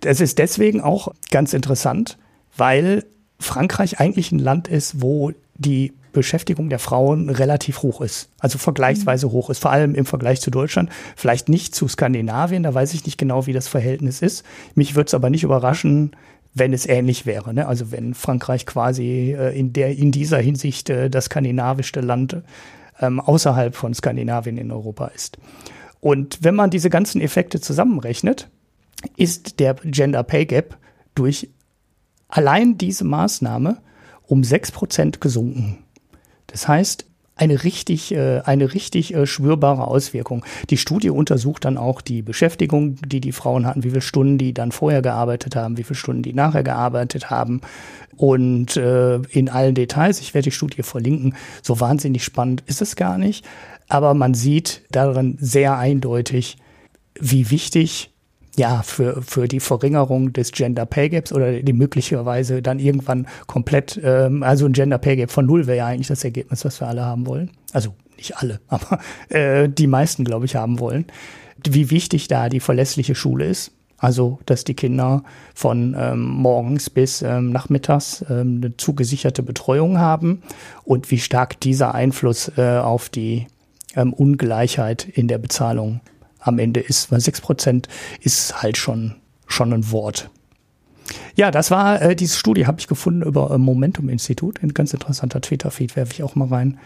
Das ist deswegen auch ganz interessant, weil Frankreich eigentlich ein Land ist, wo die Beschäftigung der Frauen relativ hoch ist. Also vergleichsweise mhm. hoch ist, vor allem im Vergleich zu Deutschland. Vielleicht nicht zu Skandinavien, da weiß ich nicht genau, wie das Verhältnis ist. Mich würde es aber nicht überraschen, wenn es ähnlich wäre. Ne? Also wenn Frankreich quasi äh, in, der, in dieser Hinsicht äh, das skandinavischste Land ähm, außerhalb von Skandinavien in Europa ist. Und wenn man diese ganzen Effekte zusammenrechnet, ist der Gender Pay Gap durch allein diese Maßnahme um 6% gesunken. Das heißt, eine richtig, äh, eine richtig äh, spürbare Auswirkung. Die Studie untersucht dann auch die Beschäftigung, die die Frauen hatten, wie viele Stunden die dann vorher gearbeitet haben, wie viele Stunden die nachher gearbeitet haben und äh, in allen Details. Ich werde die Studie verlinken. So wahnsinnig spannend ist es gar nicht, aber man sieht darin sehr eindeutig, wie wichtig ja, für, für die Verringerung des Gender Pay Gaps oder die möglicherweise dann irgendwann komplett, ähm, also ein Gender Pay Gap von null wäre ja eigentlich das Ergebnis, was wir alle haben wollen. Also nicht alle, aber äh, die meisten, glaube ich, haben wollen. Wie wichtig da die verlässliche Schule ist. Also, dass die Kinder von ähm, morgens bis ähm, nachmittags ähm, eine zugesicherte Betreuung haben und wie stark dieser Einfluss äh, auf die ähm, Ungleichheit in der Bezahlung am Ende ist. Weil sechs Prozent ist halt schon, schon ein Wort. Ja, das war äh, diese Studie, habe ich gefunden über äh, Momentum Institut. Ein ganz interessanter Twitter-Feed werfe ich auch mal rein.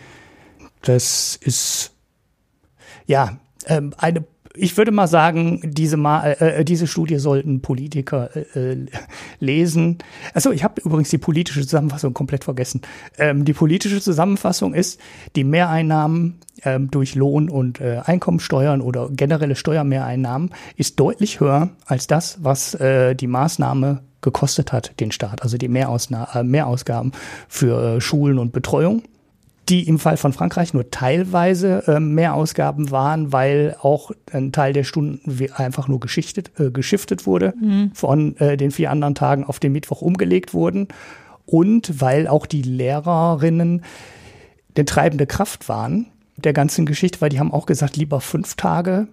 Das ist ja ähm, eine ich würde mal sagen, diese, Ma äh, äh, diese Studie sollten Politiker äh, äh lesen. Also ich habe übrigens die politische Zusammenfassung komplett vergessen. Ähm, die politische Zusammenfassung ist, die Mehreinnahmen ähm, durch Lohn- und äh, Einkommensteuern oder generelle Steuermehreinnahmen ist deutlich höher als das, was äh, die Maßnahme gekostet hat, den Staat. Also die Mehrausna äh, Mehrausgaben für Schulen und Betreuung die im Fall von Frankreich nur teilweise äh, mehr Ausgaben waren, weil auch ein Teil der Stunden einfach nur geschichtet, äh, geschiftet wurde, mhm. von äh, den vier anderen Tagen auf den Mittwoch umgelegt wurden und weil auch die Lehrerinnen der treibende Kraft waren der ganzen Geschichte, weil die haben auch gesagt, lieber fünf Tage,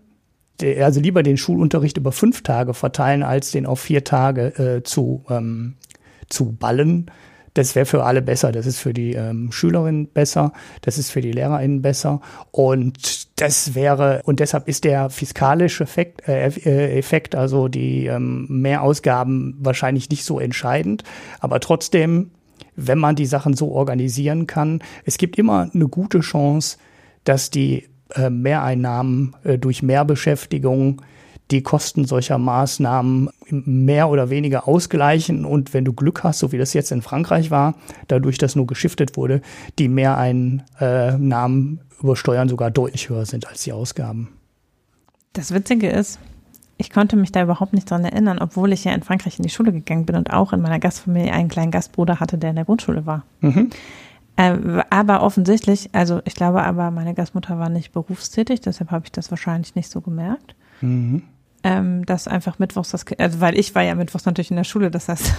also lieber den Schulunterricht über fünf Tage verteilen, als den auf vier Tage äh, zu, ähm, zu ballen das wäre für alle besser. Das ist für die ähm, Schülerinnen besser, das ist für die LehrerInnen besser. Und das wäre, und deshalb ist der fiskalische Effekt, äh, äh, Effekt also die ähm, Mehrausgaben wahrscheinlich nicht so entscheidend. Aber trotzdem, wenn man die Sachen so organisieren kann, es gibt immer eine gute Chance, dass die äh, Mehreinnahmen äh, durch Mehrbeschäftigung die Kosten solcher Maßnahmen mehr oder weniger ausgleichen und wenn du Glück hast, so wie das jetzt in Frankreich war, dadurch, dass nur geschiftet wurde, die Mehreinnahmen über Steuern sogar deutlich höher sind als die Ausgaben. Das Witzige ist, ich konnte mich da überhaupt nicht dran erinnern, obwohl ich ja in Frankreich in die Schule gegangen bin und auch in meiner Gastfamilie einen kleinen Gastbruder hatte, der in der Grundschule war. Mhm. Äh, aber offensichtlich, also ich glaube aber, meine Gastmutter war nicht berufstätig, deshalb habe ich das wahrscheinlich nicht so gemerkt. Mhm ähm, dass einfach mittwochs das, also weil ich war ja mittwochs natürlich in der Schule, das heißt,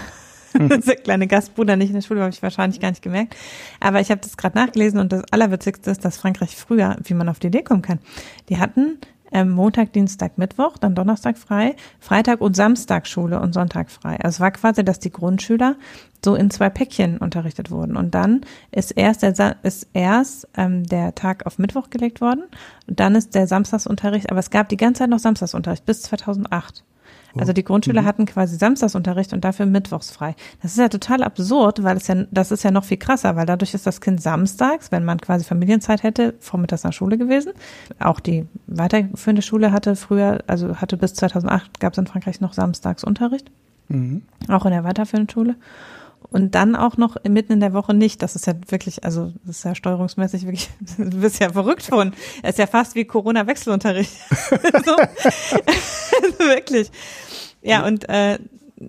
mhm. der kleine Gastbruder nicht in der Schule, habe ich wahrscheinlich gar nicht gemerkt. Aber ich habe das gerade nachgelesen und das Allerwitzigste ist, dass Frankreich früher, wie man auf die Idee kommen kann, die hatten ähm, Montag, Dienstag, Mittwoch, dann Donnerstag frei, Freitag und Samstag Schule und Sonntag frei. Also es war quasi, dass die Grundschüler so in zwei Päckchen unterrichtet wurden. Und dann ist erst der, ist erst ähm, der Tag auf Mittwoch gelegt worden und dann ist der Samstagsunterricht, aber es gab die ganze Zeit noch Samstagsunterricht bis 2008. Also die Grundschüler mhm. hatten quasi Samstagsunterricht und dafür mittwochs frei. Das ist ja total absurd, weil es ja, das ist ja noch viel krasser, weil dadurch ist das Kind samstags, wenn man quasi Familienzeit hätte, vormittags nach Schule gewesen. Auch die weiterführende Schule hatte früher, also hatte bis 2008 gab es in Frankreich noch Samstagsunterricht. Mhm. Auch in der weiterführenden Schule und dann auch noch mitten in der Woche nicht. Das ist ja wirklich, also das ist ja steuerungsmäßig wirklich, du bist ja verrückt von. Es ist ja fast wie Corona-Wechselunterricht. so. wirklich. Ja, und äh,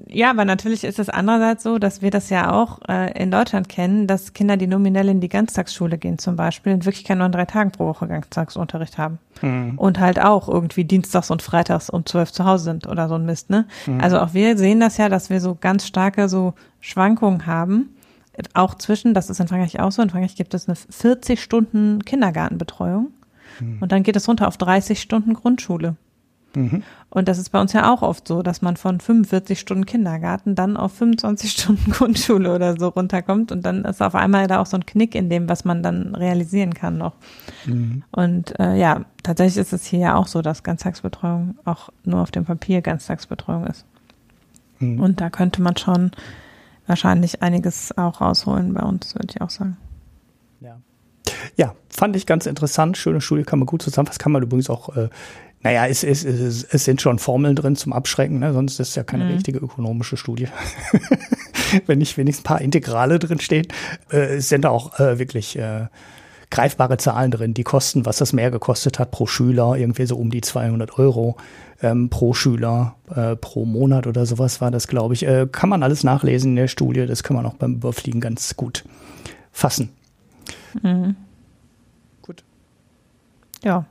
ja, aber natürlich ist es andererseits so, dass wir das ja auch äh, in Deutschland kennen, dass Kinder, die nominell in die Ganztagsschule gehen zum Beispiel, in Wirklichkeit nur an drei Tagen pro Woche Ganztagsunterricht haben. Mhm. Und halt auch irgendwie dienstags und freitags um zwölf zu Hause sind oder so ein Mist, ne? Mhm. Also auch wir sehen das ja, dass wir so ganz starke so Schwankungen haben. Auch zwischen, das ist in Frankreich auch so, in Frankreich gibt es eine 40 Stunden Kindergartenbetreuung. Mhm. Und dann geht es runter auf 30 Stunden Grundschule. Mhm. Und das ist bei uns ja auch oft so, dass man von 45 Stunden Kindergarten dann auf 25 Stunden Grundschule oder so runterkommt und dann ist auf einmal da auch so ein Knick in dem, was man dann realisieren kann noch. Mhm. Und äh, ja, tatsächlich ist es hier ja auch so, dass Ganztagsbetreuung auch nur auf dem Papier Ganztagsbetreuung ist. Mhm. Und da könnte man schon wahrscheinlich einiges auch rausholen bei uns, würde ich auch sagen. Ja. Ja, fand ich ganz interessant. Schöne Studie kann man gut zusammenfassen. Kann man übrigens auch äh, naja, es, es, es, es sind schon Formeln drin zum Abschrecken, ne? sonst ist es ja keine mhm. richtige ökonomische Studie. Wenn nicht wenigstens ein paar Integrale drin stehen, äh, sind da auch äh, wirklich äh, greifbare Zahlen drin. Die Kosten, was das mehr gekostet hat pro Schüler, irgendwie so um die 200 Euro ähm, pro Schüler äh, pro Monat oder sowas war das, glaube ich. Äh, kann man alles nachlesen in der Studie. Das kann man auch beim Überfliegen ganz gut fassen. Mhm. Gut. Ja.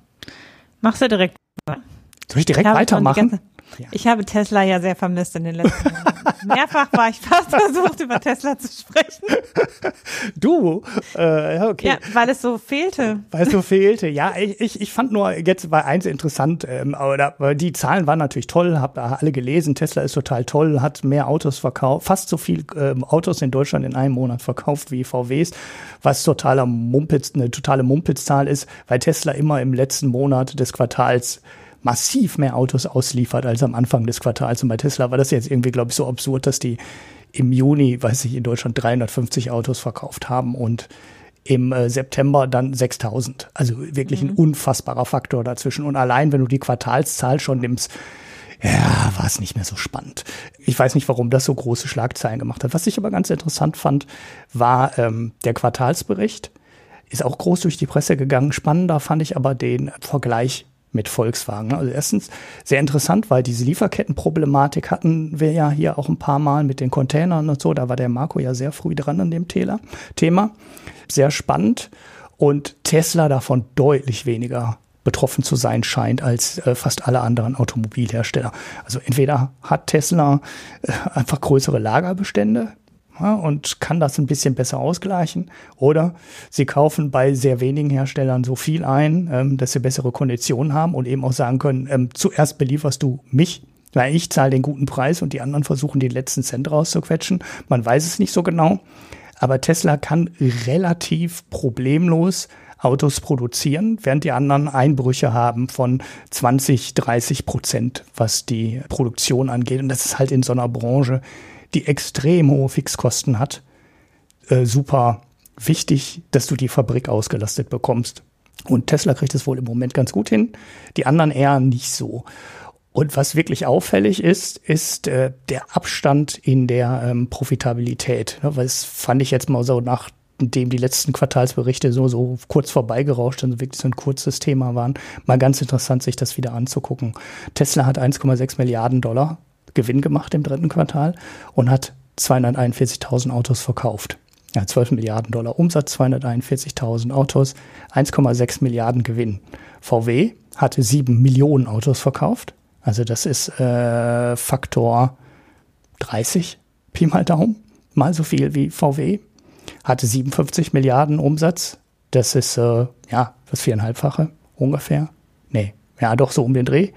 Machst du direkt. Soll ich direkt weitermachen? Ja. Ich habe Tesla ja sehr vermisst in den letzten Jahren. Mehrfach war ich fast versucht, über Tesla zu sprechen. Du? Äh, ja, okay. Ja, weil es so fehlte. Weil es so fehlte. Ja, ich, ich, ich fand nur jetzt war eins interessant, ähm, aber die Zahlen waren natürlich toll, habe alle gelesen. Tesla ist total toll, hat mehr Autos verkauft, fast so viel ähm, Autos in Deutschland in einem Monat verkauft wie VWs, was totaler Mumpitz, eine totale Mumpitz-Zahl ist, weil Tesla immer im letzten Monat des Quartals massiv mehr Autos ausliefert als am Anfang des Quartals. Und bei Tesla war das jetzt irgendwie, glaube ich, so absurd, dass die im Juni, weiß ich, in Deutschland 350 Autos verkauft haben und im äh, September dann 6000. Also wirklich mhm. ein unfassbarer Faktor dazwischen. Und allein, wenn du die Quartalszahl schon nimmst, ja, war es nicht mehr so spannend. Ich weiß nicht, warum das so große Schlagzeilen gemacht hat. Was ich aber ganz interessant fand, war ähm, der Quartalsbericht. Ist auch groß durch die Presse gegangen. Spannender fand ich aber den Vergleich mit Volkswagen. Also erstens sehr interessant, weil diese Lieferkettenproblematik hatten wir ja hier auch ein paar Mal mit den Containern und so. Da war der Marco ja sehr früh dran an dem Thema. Sehr spannend und Tesla davon deutlich weniger betroffen zu sein scheint als äh, fast alle anderen Automobilhersteller. Also entweder hat Tesla äh, einfach größere Lagerbestände, ja, und kann das ein bisschen besser ausgleichen. Oder sie kaufen bei sehr wenigen Herstellern so viel ein, ähm, dass sie bessere Konditionen haben und eben auch sagen können, ähm, zuerst belieferst du mich, weil ich zahle den guten Preis und die anderen versuchen den letzten Cent rauszuquetschen. Man weiß es nicht so genau. Aber Tesla kann relativ problemlos Autos produzieren, während die anderen Einbrüche haben von 20, 30 Prozent, was die Produktion angeht. Und das ist halt in so einer Branche, die extrem hohe Fixkosten hat, äh, super wichtig, dass du die Fabrik ausgelastet bekommst. Und Tesla kriegt es wohl im Moment ganz gut hin, die anderen eher nicht so. Und was wirklich auffällig ist, ist äh, der Abstand in der ähm, Profitabilität. Ja, weil das fand ich jetzt mal so nachdem die letzten Quartalsberichte so, so kurz vorbeigerauscht sind, wirklich so ein kurzes Thema waren, mal ganz interessant, sich das wieder anzugucken. Tesla hat 1,6 Milliarden Dollar Gewinn gemacht im dritten Quartal und hat 241.000 Autos verkauft. Ja, 12 Milliarden Dollar Umsatz, 241.000 Autos, 1,6 Milliarden Gewinn. VW hatte 7 Millionen Autos verkauft. Also das ist äh, Faktor 30, Pi mal Daumen, mal so viel wie VW. Hatte 57 Milliarden Umsatz. Das ist äh, ja das viereinhalbfache ungefähr. Nee, ja doch so um den Dreh.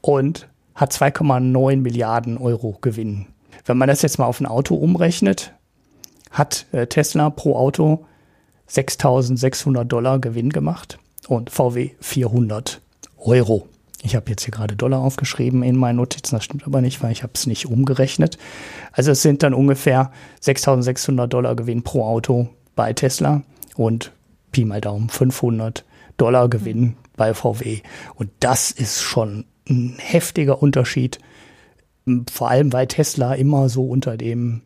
Und hat 2,9 Milliarden Euro Gewinn. Wenn man das jetzt mal auf ein Auto umrechnet, hat äh, Tesla pro Auto 6.600 Dollar Gewinn gemacht und VW 400 Euro. Ich habe jetzt hier gerade Dollar aufgeschrieben in meinen Notizen, das stimmt aber nicht, weil ich habe es nicht umgerechnet. Also es sind dann ungefähr 6.600 Dollar Gewinn pro Auto bei Tesla und Pi mal Daumen 500 Dollar Gewinn bei VW. Und das ist schon ein heftiger Unterschied. Vor allem, weil Tesla immer so unter dem,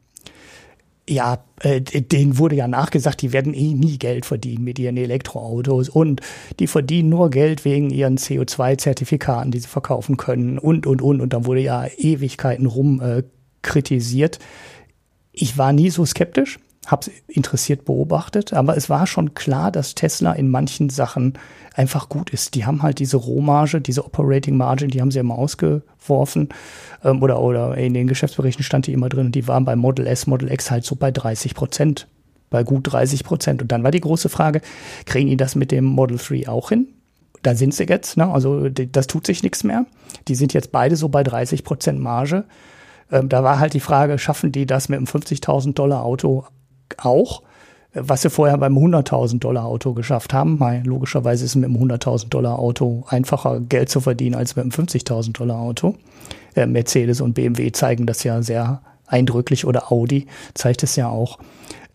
ja, äh, denen wurde ja nachgesagt, die werden eh nie Geld verdienen mit ihren Elektroautos und die verdienen nur Geld wegen ihren CO2-Zertifikaten, die sie verkaufen können und, und, und. Und dann wurde ja Ewigkeiten rum äh, kritisiert. Ich war nie so skeptisch, habe es interessiert beobachtet, aber es war schon klar, dass Tesla in manchen Sachen einfach gut ist. Die haben halt diese Rohmarge, diese Operating Margin, die haben sie immer ausgeworfen ähm, oder, oder in den Geschäftsberichten stand die immer drin und die waren bei Model S, Model X halt so bei 30 Prozent, bei gut 30 Prozent. Und dann war die große Frage, kriegen die das mit dem Model 3 auch hin? Da sind sie jetzt, ne? also das tut sich nichts mehr. Die sind jetzt beide so bei 30 Prozent Marge. Ähm, da war halt die Frage, schaffen die das mit einem 50.000 Dollar Auto auch? was sie vorher beim 100.000 Dollar Auto geschafft haben. Weil logischerweise ist es mit einem 100.000 Dollar Auto einfacher Geld zu verdienen als mit einem 50.000 Dollar Auto. Äh, Mercedes und BMW zeigen das ja sehr eindrücklich oder Audi zeigt es ja auch.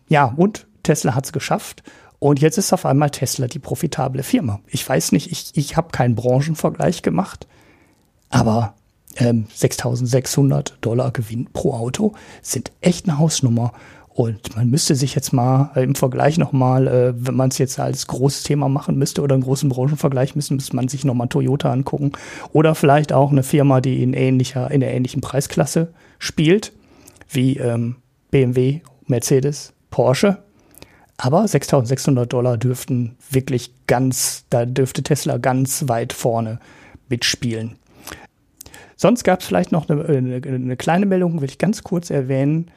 Ja, und Tesla hat es geschafft. Und jetzt ist auf einmal Tesla die profitable Firma. Ich weiß nicht, ich, ich habe keinen Branchenvergleich gemacht, aber ähm, 6.600 Dollar Gewinn pro Auto sind echt eine Hausnummer. Und man müsste sich jetzt mal äh, im Vergleich nochmal, äh, wenn man es jetzt als großes Thema machen müsste oder einen großen Branchenvergleich müsste, müsste man sich nochmal Toyota angucken. Oder vielleicht auch eine Firma, die in ähnlicher, in der ähnlichen Preisklasse spielt, wie ähm, BMW, Mercedes, Porsche. Aber 6.600 Dollar dürften wirklich ganz, da dürfte Tesla ganz weit vorne mitspielen. Sonst gab es vielleicht noch eine, eine, eine, kleine Meldung, will ich ganz kurz erwähnen,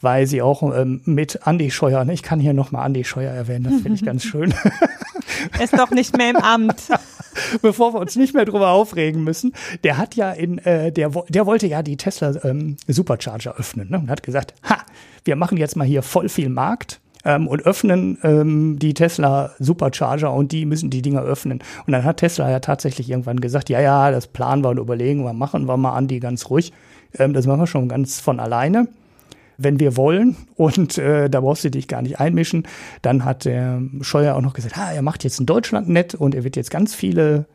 weil sie auch ähm, mit Andy Scheuer, ne, ich kann hier nochmal Andy Scheuer erwähnen, das finde ich ganz schön. er ist doch nicht mehr im Amt. Bevor wir uns nicht mehr drüber aufregen müssen, der hat ja in, äh, der, der wollte ja die Tesla ähm, Supercharger öffnen ne, und hat gesagt, ha, wir machen jetzt mal hier voll viel Markt ähm, und öffnen ähm, die Tesla Supercharger und die müssen die Dinger öffnen. Und dann hat Tesla ja tatsächlich irgendwann gesagt, ja, ja, das planen wir und überlegen wir, machen wir mal an die ganz ruhig. Ähm, das machen wir schon ganz von alleine. Wenn wir wollen und äh, da brauchst du dich gar nicht einmischen, dann hat der Scheuer auch noch gesagt, ah, er macht jetzt ein Deutschlandnet und er wird jetzt ganz viele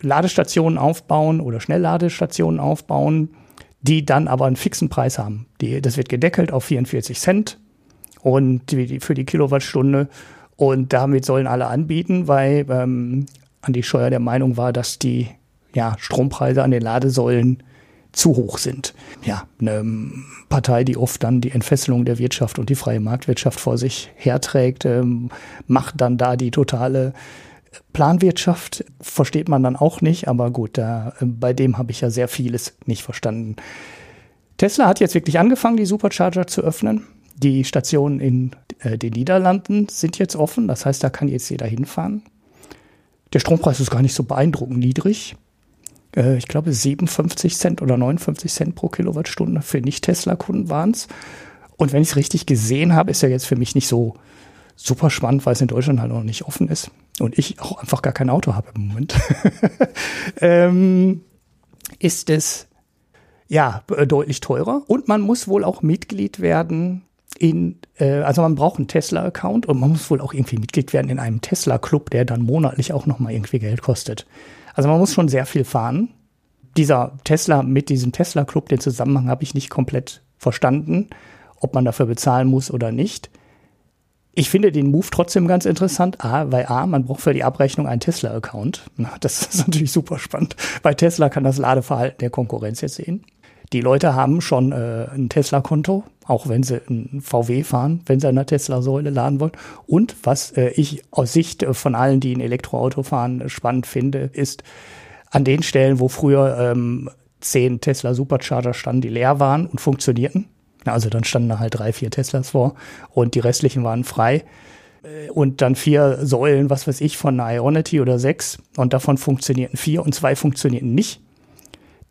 Ladestationen aufbauen oder Schnellladestationen aufbauen, die dann aber einen fixen Preis haben. Die, das wird gedeckelt auf 44 Cent und die, für die Kilowattstunde. Und damit sollen alle anbieten, weil ähm, Andi Scheuer der Meinung war, dass die ja, Strompreise an den Ladesäulen zu hoch sind. Ja, eine Partei, die oft dann die Entfesselung der Wirtschaft und die freie Marktwirtschaft vor sich herträgt, ähm, macht dann da die totale Planwirtschaft, versteht man dann auch nicht, aber gut, da, äh, bei dem habe ich ja sehr vieles nicht verstanden. Tesla hat jetzt wirklich angefangen, die Supercharger zu öffnen. Die Stationen in äh, den Niederlanden sind jetzt offen, das heißt, da kann jetzt jeder hinfahren. Der Strompreis ist gar nicht so beeindruckend niedrig. Äh, ich glaube, 57 Cent oder 59 Cent pro Kilowattstunde für Nicht-Tesla-Kunden waren es. Und wenn ich es richtig gesehen habe, ist er jetzt für mich nicht so super spannend, weil es in Deutschland halt noch nicht offen ist und ich auch einfach gar kein Auto habe im Moment. ähm, ist es ja deutlich teurer und man muss wohl auch Mitglied werden in, äh, also man braucht einen Tesla-Account und man muss wohl auch irgendwie Mitglied werden in einem Tesla-Club, der dann monatlich auch nochmal irgendwie Geld kostet. Also man muss schon sehr viel fahren. Dieser Tesla mit diesem Tesla-Club, den Zusammenhang habe ich nicht komplett verstanden, ob man dafür bezahlen muss oder nicht. Ich finde den Move trotzdem ganz interessant, A, weil A, man braucht für die Abrechnung einen Tesla-Account. Das ist natürlich super spannend. Bei Tesla kann das Ladeverhalten der Konkurrenz jetzt sehen. Die Leute haben schon äh, ein Tesla-Konto, auch wenn sie ein VW fahren, wenn sie an der Tesla-Säule laden wollen. Und was äh, ich aus Sicht äh, von allen, die ein Elektroauto fahren, spannend finde, ist an den Stellen, wo früher ähm, zehn Tesla Supercharger standen, die leer waren und funktionierten. Also dann standen da halt drei, vier Teslas vor und die restlichen waren frei. Äh, und dann vier Säulen, was weiß ich, von Ionity oder sechs. Und davon funktionierten vier und zwei funktionierten nicht.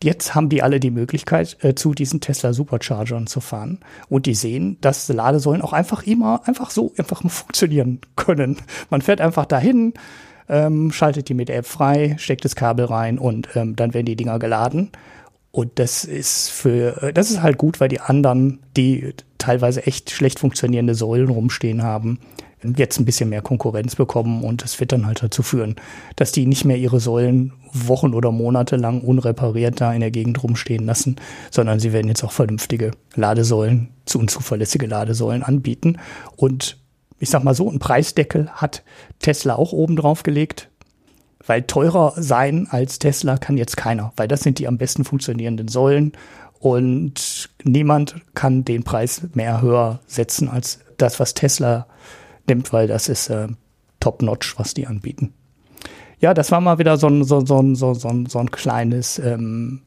Jetzt haben die alle die Möglichkeit, äh, zu diesen Tesla Superchargern zu fahren. Und die sehen, dass Ladesäulen auch einfach immer, einfach so, einfach funktionieren können. Man fährt einfach dahin, ähm, schaltet die mit App frei, steckt das Kabel rein und ähm, dann werden die Dinger geladen. Und das ist für, äh, das ist halt gut, weil die anderen, die teilweise echt schlecht funktionierende Säulen rumstehen haben, jetzt ein bisschen mehr Konkurrenz bekommen und es wird dann halt dazu führen, dass die nicht mehr ihre Säulen Wochen oder Monate lang unrepariert da in der Gegend rumstehen lassen, sondern sie werden jetzt auch vernünftige Ladesäulen, zu unzuverlässige Ladesäulen anbieten. Und ich sag mal so, ein Preisdeckel hat Tesla auch oben drauf gelegt, weil teurer sein als Tesla kann jetzt keiner, weil das sind die am besten funktionierenden Säulen und niemand kann den Preis mehr höher setzen als das, was Tesla nimmt, weil das ist äh, top-notch, was die anbieten. Ja, das war mal wieder so ein, so, so, so, so, so ein kleines, ähm,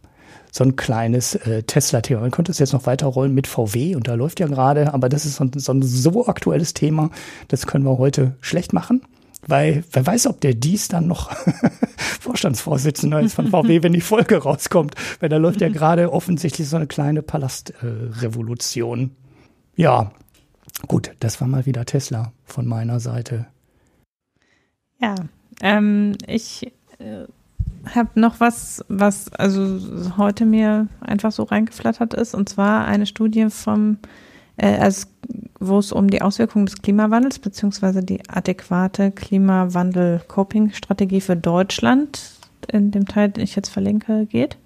so ein kleines äh, Tesla-Thema. Man könnte es jetzt noch weiterrollen mit VW und da läuft ja gerade, aber das ist so ein, so ein so aktuelles Thema, das können wir heute schlecht machen. Weil wer weiß, ob der dies dann noch Vorstandsvorsitzender ist von VW, wenn die Folge rauskommt. Weil da läuft ja gerade offensichtlich so eine kleine Palastrevolution. Äh, ja, Gut, das war mal wieder Tesla von meiner Seite. Ja, ähm, ich äh, habe noch was, was also heute mir einfach so reingeflattert ist, und zwar eine Studie vom, äh, also, wo es um die Auswirkungen des Klimawandels beziehungsweise die adäquate Klimawandel-Coping-Strategie für Deutschland in dem Teil, den ich jetzt verlinke, geht.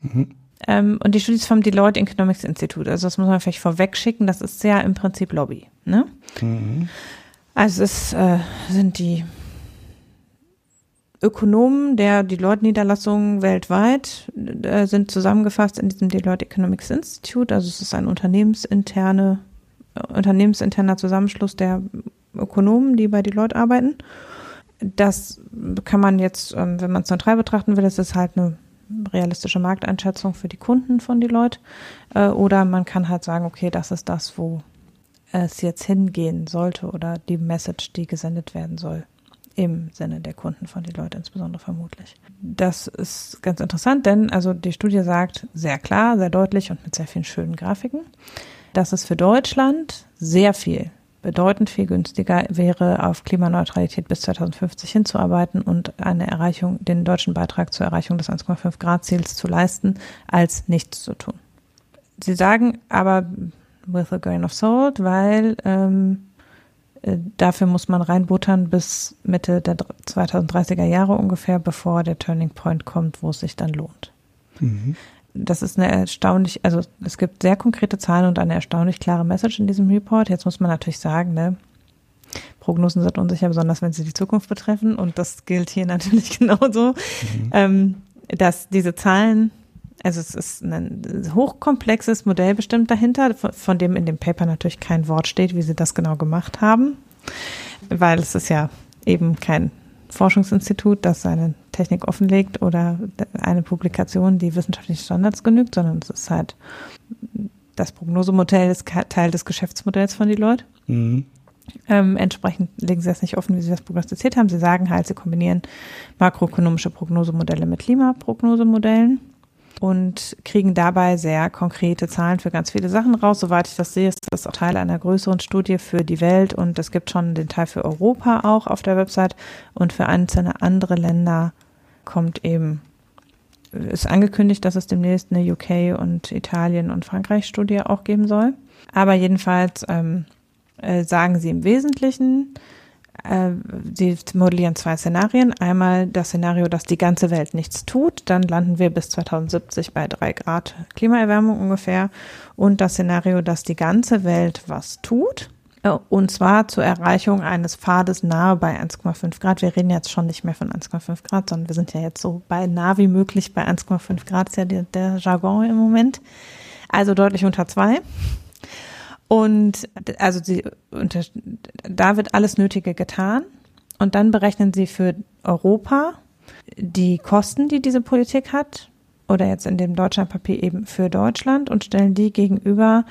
Mhm. Ähm, und die Studie ist vom Deloitte Economics Institute. Also das muss man vielleicht vorweg schicken. Das ist ja im Prinzip Lobby. Ne? Mhm. Also es äh, sind die Ökonomen der Deloitte-Niederlassungen weltweit äh, sind zusammengefasst in diesem Deloitte Economics Institute. Also es ist ein unternehmensinterne, unternehmensinterner Zusammenschluss der Ökonomen, die bei Deloitte arbeiten. Das kann man jetzt, ähm, wenn man es neutral betrachten will, das ist halt eine realistische Markteinschätzung für die Kunden von Deloitte. Äh, oder man kann halt sagen, okay, das ist das, wo es jetzt hingehen sollte oder die Message, die gesendet werden soll im Sinne der Kunden von Deloitte insbesondere vermutlich. Das ist ganz interessant, denn also die Studie sagt sehr klar, sehr deutlich und mit sehr vielen schönen Grafiken, dass es für Deutschland sehr viel bedeutend viel günstiger wäre, auf Klimaneutralität bis 2050 hinzuarbeiten und eine Erreichung, den deutschen Beitrag zur Erreichung des 1,5 Grad Ziels zu leisten, als nichts zu tun. Sie sagen aber with a grain of salt, weil ähm, äh, dafür muss man reinbuttern bis Mitte der 2030er Jahre ungefähr, bevor der Turning Point kommt, wo es sich dann lohnt. Mhm das ist eine erstaunlich, also es gibt sehr konkrete Zahlen und eine erstaunlich klare Message in diesem Report. Jetzt muss man natürlich sagen, ne, Prognosen sind unsicher, besonders wenn sie die Zukunft betreffen. Und das gilt hier natürlich genauso, mhm. ähm, dass diese Zahlen, also es ist ein hochkomplexes Modell bestimmt dahinter, von, von dem in dem Paper natürlich kein Wort steht, wie sie das genau gemacht haben, weil es ist ja eben kein Forschungsinstitut, das seine Technik offenlegt oder eine Publikation, die wissenschaftlichen Standards genügt, sondern es ist halt das Prognosemodell ist Teil des Geschäftsmodells von Deloitte. Mhm. Ähm, entsprechend legen sie das nicht offen, wie sie das prognostiziert haben. Sie sagen halt, sie kombinieren makroökonomische Prognosemodelle mit Klimaprognosemodellen und kriegen dabei sehr konkrete Zahlen für ganz viele Sachen raus. Soweit ich das sehe, ist das auch Teil einer größeren Studie für die Welt und es gibt schon den Teil für Europa auch auf der Website und für einzelne andere Länder kommt eben, ist angekündigt, dass es demnächst eine UK und Italien und Frankreich Studie auch geben soll. Aber jedenfalls ähm, äh, sagen sie im Wesentlichen, äh, sie modellieren zwei Szenarien. Einmal das Szenario, dass die ganze Welt nichts tut. Dann landen wir bis 2070 bei drei Grad Klimaerwärmung ungefähr. Und das Szenario, dass die ganze Welt was tut. Äh, und zwar zur Erreichung eines Pfades nahe bei 1,5 Grad. Wir reden jetzt schon nicht mehr von 1,5 Grad, sondern wir sind ja jetzt so bei nah wie möglich bei 1,5 Grad, ist ja der, der Jargon im Moment. Also deutlich unter zwei. Und also sie, da wird alles Nötige getan. Und dann berechnen sie für Europa die Kosten, die diese Politik hat, oder jetzt in dem Deutschlandpapier eben für Deutschland und stellen die gegenüber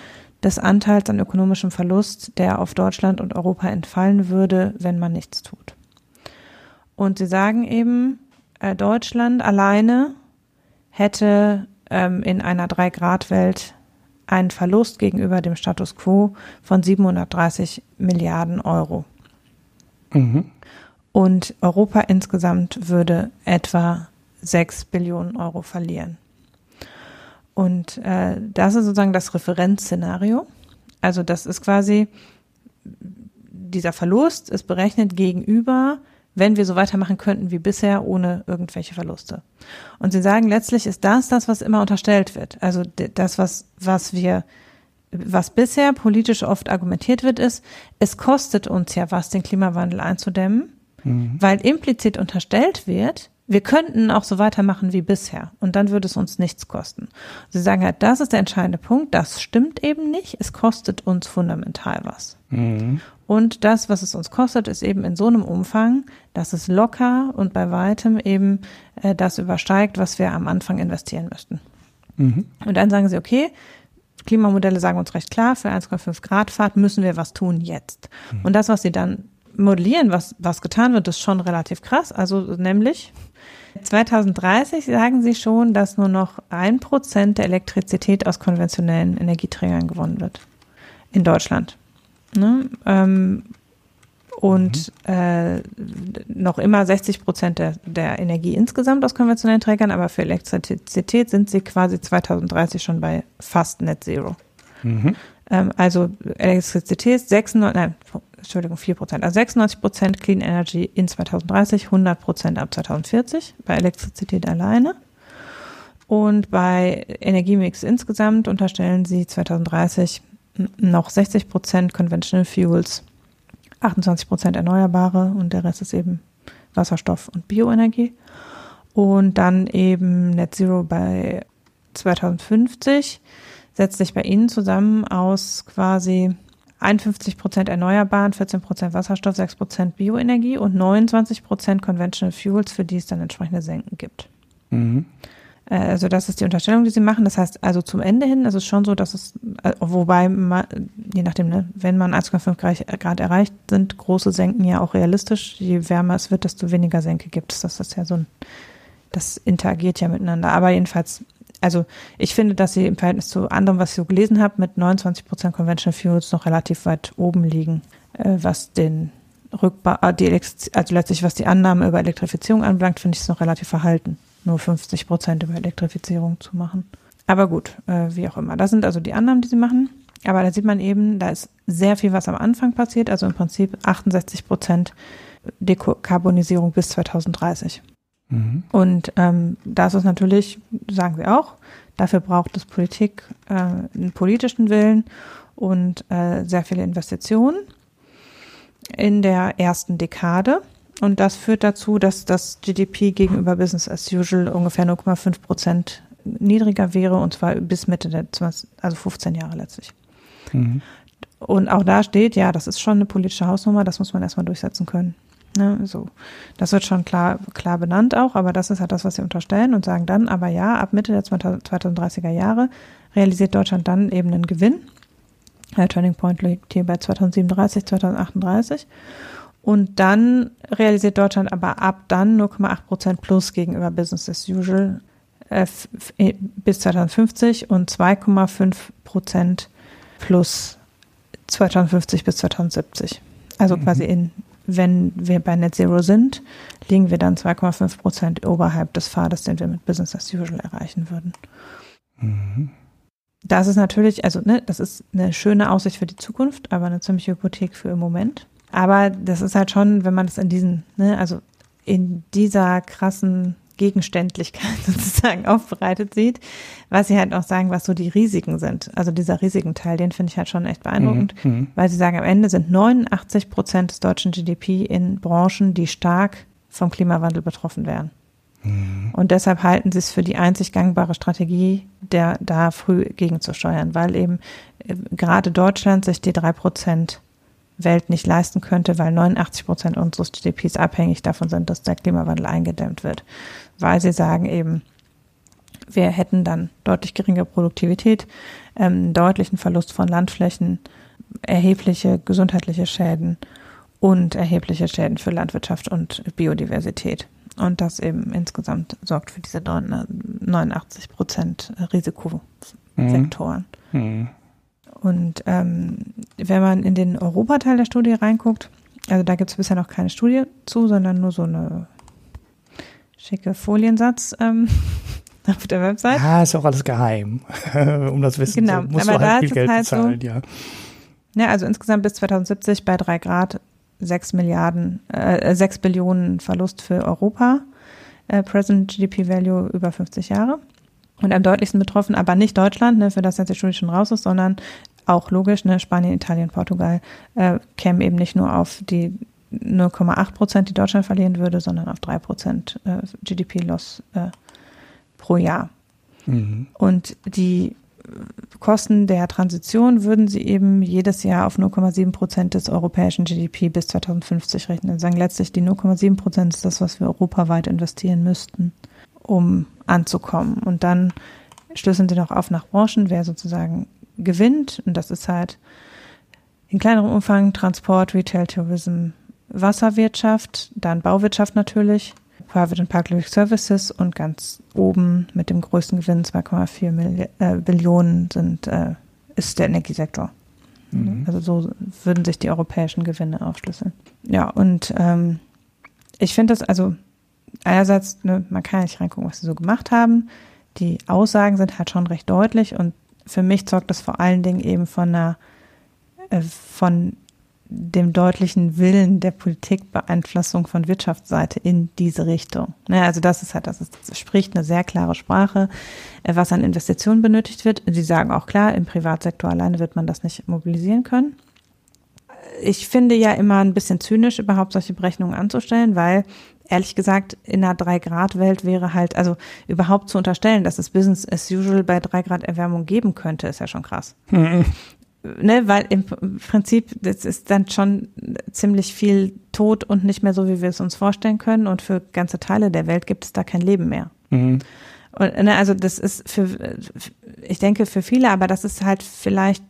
des Anteils an ökonomischem Verlust, der auf Deutschland und Europa entfallen würde, wenn man nichts tut. Und sie sagen eben, äh, Deutschland alleine hätte ähm, in einer Drei-Grad-Welt einen Verlust gegenüber dem Status quo von 730 Milliarden Euro. Mhm. Und Europa insgesamt würde etwa 6 Billionen Euro verlieren. Und äh, das ist sozusagen das Referenzszenario. Also das ist quasi, dieser Verlust ist berechnet gegenüber wenn wir so weitermachen könnten wie bisher, ohne irgendwelche Verluste. Und sie sagen, letztlich ist das das, was immer unterstellt wird. Also das, was, was wir, was bisher politisch oft argumentiert wird, ist, es kostet uns ja was, den Klimawandel einzudämmen, mhm. weil implizit unterstellt wird, wir könnten auch so weitermachen wie bisher und dann würde es uns nichts kosten. Sie sagen halt, das ist der entscheidende Punkt, das stimmt eben nicht, es kostet uns fundamental was. Mhm. Und das, was es uns kostet, ist eben in so einem Umfang, dass es locker und bei weitem eben äh, das übersteigt, was wir am Anfang investieren müssten. Mhm. Und dann sagen sie, okay, Klimamodelle sagen uns recht klar, für 1,5 Grad Fahrt müssen wir was tun jetzt. Mhm. Und das, was sie dann modellieren, was, was getan wird, ist schon relativ krass. Also nämlich 2030 sagen sie schon, dass nur noch ein Prozent der Elektrizität aus konventionellen Energieträgern gewonnen wird. In Deutschland. Ne? Ähm, und mhm. äh, noch immer 60 Prozent der, der Energie insgesamt aus konventionellen Trägern, aber für Elektrizität sind sie quasi 2030 schon bei fast Net Zero. Mhm. Ähm, also Elektrizität 96, nein, Entschuldigung, 4 Prozent, also 96 Prozent Clean Energy in 2030, 100 Prozent ab 2040 bei Elektrizität alleine. Und bei Energiemix insgesamt unterstellen sie 2030 noch 60 Prozent Conventional Fuels, 28 Prozent Erneuerbare und der Rest ist eben Wasserstoff und Bioenergie. Und dann eben Net Zero bei 2050 setzt sich bei Ihnen zusammen aus quasi 51 Prozent Erneuerbaren, 14 Prozent Wasserstoff, 6 Prozent Bioenergie und 29 Prozent Conventional Fuels, für die es dann entsprechende Senken gibt. Mhm. Äh, also das ist die Unterstellung, die sie machen. Das heißt, also zum Ende hin ist es schon so, dass es, äh, wobei man, je nachdem, ne, wenn man 1,5 Grad erreicht, sind große Senken ja auch realistisch. Je wärmer es wird, desto weniger Senke gibt es. Das ist ja so ein, das interagiert ja miteinander. Aber jedenfalls, also ich finde, dass sie im Verhältnis zu anderem, was ich so gelesen habe, mit 29 Prozent Conventional Fuels noch relativ weit oben liegen, äh, was den Rückbar, die also letztlich was die Annahme über Elektrifizierung anbelangt, finde ich es noch relativ verhalten nur 50 Prozent über Elektrifizierung zu machen. Aber gut, äh, wie auch immer. Das sind also die Annahmen, die sie machen. Aber da sieht man eben, da ist sehr viel, was am Anfang passiert. Also im Prinzip 68 Prozent Dekarbonisierung bis 2030. Mhm. Und ähm, das ist natürlich, sagen sie auch, dafür braucht es Politik, äh, einen politischen Willen und äh, sehr viele Investitionen in der ersten Dekade. Und das führt dazu, dass das GDP gegenüber Business as usual ungefähr 0,5 Prozent niedriger wäre und zwar bis Mitte der 20, also 15 Jahre letztlich. Mhm. Und auch da steht, ja, das ist schon eine politische Hausnummer, das muss man erstmal durchsetzen können. Ne, so. Das wird schon klar, klar benannt auch, aber das ist halt das, was sie unterstellen und sagen dann, aber ja, ab Mitte der 2030er Jahre realisiert Deutschland dann eben einen Gewinn. Der Turning Point liegt hier bei 2037, 2038. Und dann realisiert Deutschland aber ab dann 0,8 Prozent plus gegenüber Business as usual äh, äh bis 2050 und 2,5 Prozent plus 2050 bis 2070. Also mhm. quasi in, wenn wir bei Net Zero sind, liegen wir dann 2,5 Prozent oberhalb des Pfades, den wir mit Business as usual erreichen würden. Mhm. Das ist natürlich, also ne, das ist eine schöne Aussicht für die Zukunft, aber eine ziemliche Hypothek für im Moment. Aber das ist halt schon, wenn man das in diesen, ne, also in dieser krassen Gegenständlichkeit sozusagen aufbereitet sieht, was sie halt auch sagen, was so die Risiken sind. Also dieser Risikenteil, den finde ich halt schon echt beeindruckend, mhm, mhm. weil sie sagen, am Ende sind 89 Prozent des deutschen GDP in Branchen, die stark vom Klimawandel betroffen wären. Mhm. Und deshalb halten sie es für die einzig gangbare Strategie, der da früh gegenzusteuern, weil eben äh, gerade Deutschland sich die drei Prozent Welt nicht leisten könnte, weil 89 Prozent unseres GDPs abhängig davon sind, dass der Klimawandel eingedämmt wird. Weil sie sagen eben, wir hätten dann deutlich geringere Produktivität, ähm, deutlichen Verlust von Landflächen, erhebliche gesundheitliche Schäden und erhebliche Schäden für Landwirtschaft und Biodiversität. Und das eben insgesamt sorgt für diese 89 Prozent Risikosektoren. Mhm. Mhm. Und ähm, wenn man in den Europateil der Studie reinguckt, also da gibt es bisher noch keine Studie zu, sondern nur so eine schicke Foliensatz ähm, auf der Website. Ja, ist auch alles geheim. um das Wissen genau. zu, musst Aber du halt viel Geld halt bezahlen, so, ja. Ja, also insgesamt bis 2070 bei drei Grad sechs Milliarden, äh, 6 Billionen Verlust für Europa. Äh, Present GDP Value über 50 Jahre. Und am deutlichsten betroffen, aber nicht Deutschland, ne, für das jetzt die Studie schon raus ist, sondern auch logisch, ne, Spanien, Italien, Portugal äh, kämen eben nicht nur auf die 0,8 Prozent, die Deutschland verlieren würde, sondern auf 3 Prozent äh, GDP-Loss äh, pro Jahr. Mhm. Und die Kosten der Transition würden sie eben jedes Jahr auf 0,7 Prozent des europäischen GDP bis 2050 rechnen. Sagen letztlich, die 0,7 Prozent ist das, was wir europaweit investieren müssten, um anzukommen. Und dann schlüsseln sie noch auf nach Branchen, wer sozusagen gewinnt. Und das ist halt in kleinerem Umfang Transport, Retail, Tourism, Wasserwirtschaft, dann Bauwirtschaft natürlich, Private and Public Services und ganz oben mit dem größten Gewinn 2,4 äh, Billionen sind, äh, ist der Energiesektor. Mhm. Also so würden sich die europäischen Gewinne aufschlüsseln. Ja, und ähm, ich finde das, also einerseits, ne, man kann ja nicht reingucken, was sie so gemacht haben. Die Aussagen sind halt schon recht deutlich und für mich zeugt das vor allen Dingen eben von einer, äh, von dem deutlichen Willen der Politikbeeinflussung von Wirtschaftsseite in diese Richtung. Ja, ne, also das ist halt, das, ist, das spricht eine sehr klare Sprache, äh, was an Investitionen benötigt wird. Sie sagen auch klar, im Privatsektor alleine wird man das nicht mobilisieren können. Ich finde ja immer ein bisschen zynisch, überhaupt solche Berechnungen anzustellen, weil ehrlich gesagt, in einer Drei-Grad-Welt wäre halt, also überhaupt zu unterstellen, dass es Business as usual bei drei Grad Erwärmung geben könnte, ist ja schon krass. Mhm. Ne, weil im Prinzip, das ist dann schon ziemlich viel tot und nicht mehr so, wie wir es uns vorstellen können. Und für ganze Teile der Welt gibt es da kein Leben mehr. Mhm. Und, ne, also das ist für, ich denke für viele, aber das ist halt vielleicht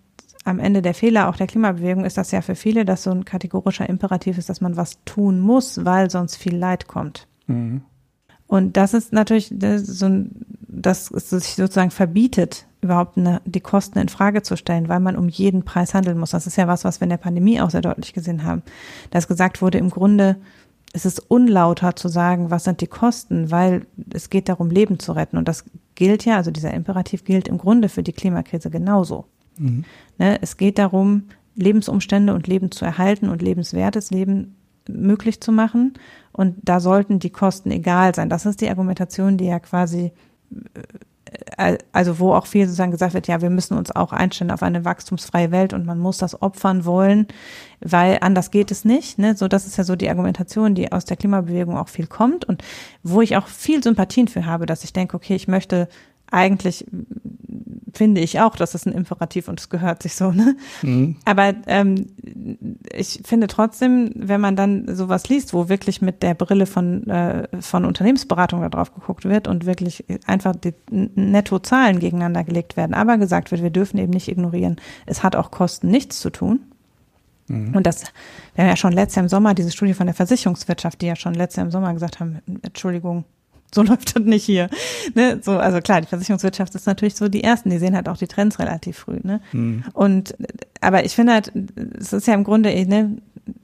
am Ende der Fehler auch der Klimabewegung ist das ja für viele, dass so ein kategorischer Imperativ ist, dass man was tun muss, weil sonst viel Leid kommt. Mhm. Und das ist natürlich so ein, dass es sich sozusagen verbietet, überhaupt eine, die Kosten in Frage zu stellen, weil man um jeden Preis handeln muss. Das ist ja was, was wir in der Pandemie auch sehr deutlich gesehen haben. Dass gesagt wurde, im Grunde ist es unlauter zu sagen, was sind die Kosten, weil es geht darum, Leben zu retten. Und das gilt ja, also dieser Imperativ gilt im Grunde für die Klimakrise genauso. Mhm. Ne, es geht darum, Lebensumstände und Leben zu erhalten und lebenswertes Leben möglich zu machen. Und da sollten die Kosten egal sein. Das ist die Argumentation, die ja quasi, äh, also wo auch viel sozusagen gesagt wird, ja, wir müssen uns auch einstellen auf eine wachstumsfreie Welt und man muss das opfern wollen, weil anders geht es nicht. Ne? So, das ist ja so die Argumentation, die aus der Klimabewegung auch viel kommt und wo ich auch viel Sympathien für habe, dass ich denke, okay, ich möchte eigentlich finde ich auch, dass es ein Imperativ und es gehört sich so. Ne? Mhm. Aber ähm, ich finde trotzdem, wenn man dann sowas liest, wo wirklich mit der Brille von, äh, von Unternehmensberatung da drauf geguckt wird und wirklich einfach die Nettozahlen gegeneinander gelegt werden, aber gesagt wird, wir dürfen eben nicht ignorieren, es hat auch Kosten, nichts zu tun. Mhm. Und das, wir haben ja schon letztes Jahr im Sommer diese Studie von der Versicherungswirtschaft, die ja schon letztes Jahr im Sommer gesagt haben, Entschuldigung, so läuft das nicht hier. Ne? So, also klar, die Versicherungswirtschaft ist natürlich so die ersten, die sehen halt auch die Trends relativ früh. Ne? Mhm. Und aber ich finde halt, es ist ja im Grunde, ne,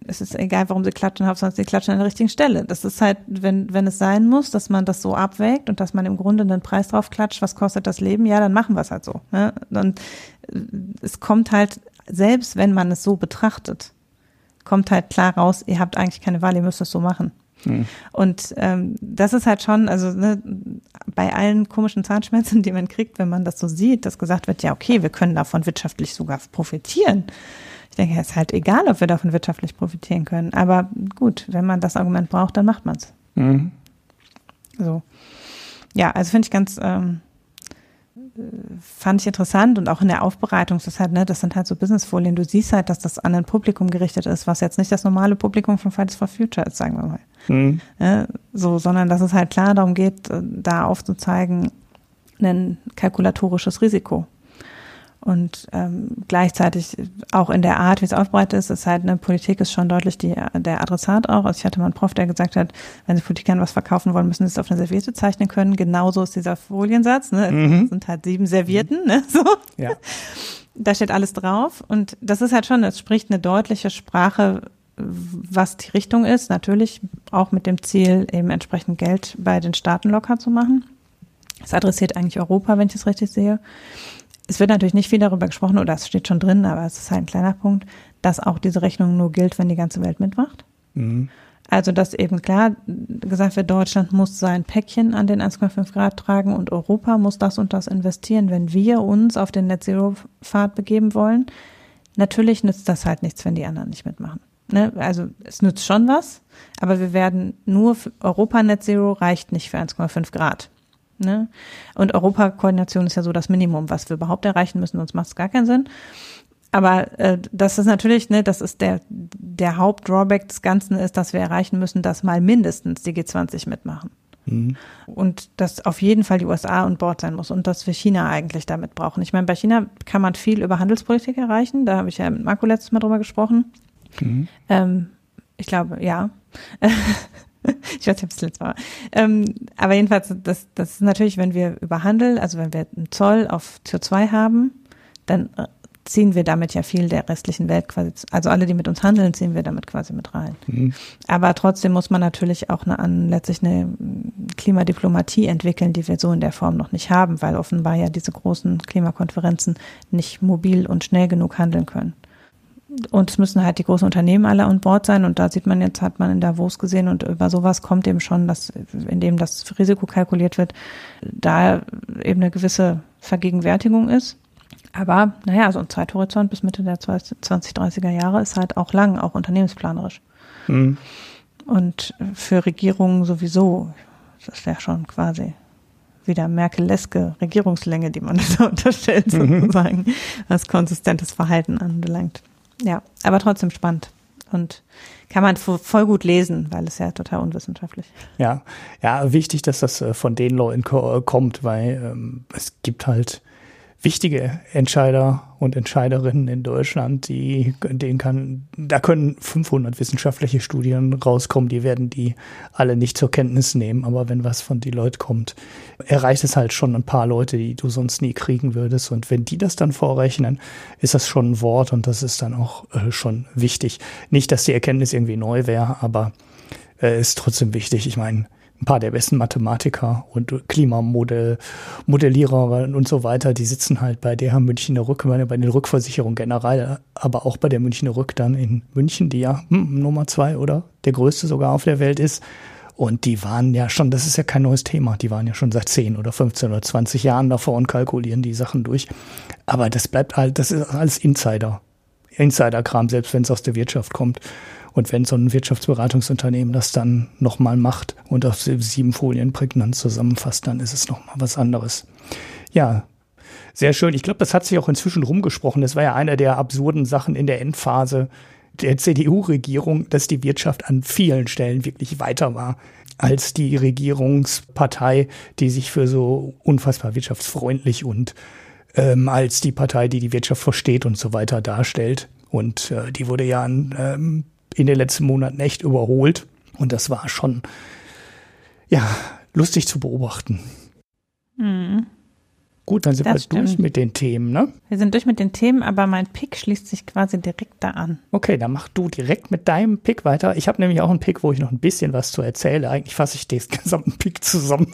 es ist egal, warum sie klatschen, Hauptsache sie klatschen an der richtigen Stelle. Das ist halt, wenn, wenn es sein muss, dass man das so abwägt und dass man im Grunde einen Preis drauf klatscht, was kostet das Leben, ja, dann machen wir es halt so. Ne? Und es kommt halt, selbst wenn man es so betrachtet, kommt halt klar raus, ihr habt eigentlich keine Wahl, ihr müsst es so machen. Mhm. Und ähm, das ist halt schon, also ne, bei allen komischen Zahnschmerzen, die man kriegt, wenn man das so sieht, dass gesagt wird, ja, okay, wir können davon wirtschaftlich sogar profitieren. Ich denke, es ist halt egal, ob wir davon wirtschaftlich profitieren können. Aber gut, wenn man das Argument braucht, dann macht man es. Mhm. So. Ja, also finde ich ganz, ähm, fand ich interessant und auch in der Aufbereitung, das, halt, ne, das sind halt so Businessfolien. Du siehst halt, dass das an ein Publikum gerichtet ist, was jetzt nicht das normale Publikum von Fridays for Future ist, sagen wir mal. Mhm. Ja, so, sondern dass es halt klar darum geht, äh, da aufzuzeigen, ein kalkulatorisches Risiko. Und ähm, gleichzeitig auch in der Art, wie es aufbereitet ist, ist halt eine Politik ist schon deutlich die, der Adressat auch. Also ich hatte mal einen Prof, der gesagt hat, wenn Sie Politikern was verkaufen wollen, müssen Sie es auf eine Serviette zeichnen können. Genauso ist dieser Foliensatz. Ne? Mhm. Es sind halt sieben Servietten. Ne? So. Ja. Da steht alles drauf. Und das ist halt schon, es spricht eine deutliche Sprache, was die Richtung ist. Natürlich auch mit dem Ziel, eben entsprechend Geld bei den Staaten locker zu machen. Es adressiert eigentlich Europa, wenn ich es richtig sehe es wird natürlich nicht viel darüber gesprochen, oder es steht schon drin, aber es ist halt ein kleiner Punkt, dass auch diese Rechnung nur gilt, wenn die ganze Welt mitmacht. Mhm. Also, dass eben klar gesagt wird, Deutschland muss sein Päckchen an den 1,5 Grad tragen und Europa muss das und das investieren, wenn wir uns auf den Net Zero Pfad begeben wollen. Natürlich nützt das halt nichts, wenn die anderen nicht mitmachen. Ne? Also, es nützt schon was, aber wir werden nur Europa Net Zero reicht nicht für 1,5 Grad. Ne? Und Europakoordination ist ja so das Minimum, was wir überhaupt erreichen müssen, sonst macht es gar keinen Sinn. Aber äh, das ist natürlich, ne, das ist der, der Hauptdrawback des Ganzen ist, dass wir erreichen müssen, dass mal mindestens die G20 mitmachen. Mhm. Und dass auf jeden Fall die USA an Bord sein muss und dass wir China eigentlich damit brauchen. Ich meine, bei China kann man viel über Handelspolitik erreichen. Da habe ich ja mit Marco letztes Mal drüber gesprochen. Mhm. Ähm, ich glaube, ja. ich weiß nicht, ob es letztes Mal war. Ähm, aber jedenfalls, das, das ist natürlich, wenn wir über Handel, also wenn wir einen Zoll auf CO2 haben, dann äh, ziehen wir damit ja viel der restlichen Welt quasi, also alle, die mit uns handeln, ziehen wir damit quasi mit rein. Mhm. Aber trotzdem muss man natürlich auch eine, an, letztlich eine mm, Klimadiplomatie entwickeln, die wir so in der Form noch nicht haben, weil offenbar ja diese großen Klimakonferenzen nicht mobil und schnell genug handeln können. Und es müssen halt die großen Unternehmen alle an Bord sein. Und da sieht man jetzt, hat man in Davos gesehen und über sowas kommt eben schon, dass, indem das Risiko kalkuliert wird, da eben eine gewisse Vergegenwärtigung ist. Aber naja, so ein Zeithorizont bis Mitte der 2030er Jahre ist halt auch lang, auch unternehmensplanerisch. Mhm. Und für Regierungen sowieso, das wäre schon quasi wieder Merkeleske Regierungslänge, die man da unterstellt, mhm. sozusagen, was konsistentes Verhalten anbelangt. Ja, aber trotzdem spannend. Und kann man voll gut lesen, weil es ja total unwissenschaftlich. Ja, ja, wichtig, dass das äh, von den Leuten kommt, weil ähm, es gibt halt wichtige Entscheider und Entscheiderinnen in Deutschland, die, denen kann, da können 500 wissenschaftliche Studien rauskommen, die werden die alle nicht zur Kenntnis nehmen, aber wenn was von die Leute kommt, erreicht es halt schon ein paar Leute, die du sonst nie kriegen würdest und wenn die das dann vorrechnen, ist das schon ein Wort und das ist dann auch äh, schon wichtig. Nicht, dass die Erkenntnis irgendwie neu wäre, aber äh, ist trotzdem wichtig. Ich meine, ein paar der besten Mathematiker und Klimamodellierer und so weiter, die sitzen halt bei der Münchner Rück, bei den Rückversicherungen generell, aber auch bei der Münchner Rück dann in München, die ja hm, Nummer zwei oder der größte sogar auf der Welt ist. Und die waren ja schon, das ist ja kein neues Thema, die waren ja schon seit 10 oder 15 oder 20 Jahren davor und kalkulieren die Sachen durch. Aber das bleibt halt, das ist alles Insider. Insider-Kram, selbst wenn es aus der Wirtschaft kommt. Und wenn so ein Wirtschaftsberatungsunternehmen das dann nochmal macht und auf sieben Folien prägnant zusammenfasst, dann ist es nochmal was anderes. Ja, sehr schön. Ich glaube, das hat sich auch inzwischen rumgesprochen. Das war ja einer der absurden Sachen in der Endphase der CDU-Regierung, dass die Wirtschaft an vielen Stellen wirklich weiter war als die Regierungspartei, die sich für so unfassbar wirtschaftsfreundlich und ähm, als die Partei, die die Wirtschaft versteht und so weiter darstellt. Und äh, die wurde ja an ähm, in den letzten Monaten echt überholt. Und das war schon, ja, lustig zu beobachten. Mhm. Gut, dann sind das wir stimmt. durch mit den Themen, ne? Wir sind durch mit den Themen, aber mein Pick schließt sich quasi direkt da an. Okay, dann mach du direkt mit deinem Pick weiter. Ich habe nämlich auch einen Pick, wo ich noch ein bisschen was zu erzähle. Eigentlich fasse ich den gesamten Pick zusammen.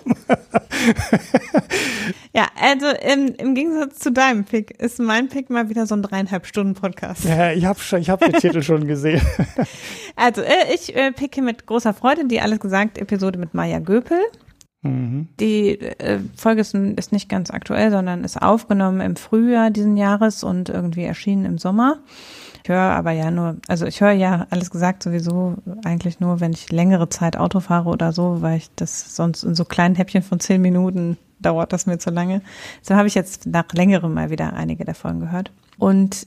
ja, also im, im, Gegensatz zu deinem Pick ist mein Pick mal wieder so ein dreieinhalb Stunden Podcast. Ja, ich habe ich hab den Titel schon gesehen. also äh, ich äh, picke mit großer Freude die alles gesagt Episode mit Maya Göpel. Mhm. Die äh, Folge ist, ist, nicht ganz aktuell, sondern ist aufgenommen im Frühjahr diesen Jahres und irgendwie erschienen im Sommer. Ich höre aber ja nur, also ich höre ja alles gesagt sowieso eigentlich nur, wenn ich längere Zeit Auto fahre oder so, weil ich das sonst in so kleinen Häppchen von zehn Minuten dauert das mir zu lange. So habe ich jetzt nach längerem mal wieder einige der Folgen gehört. Und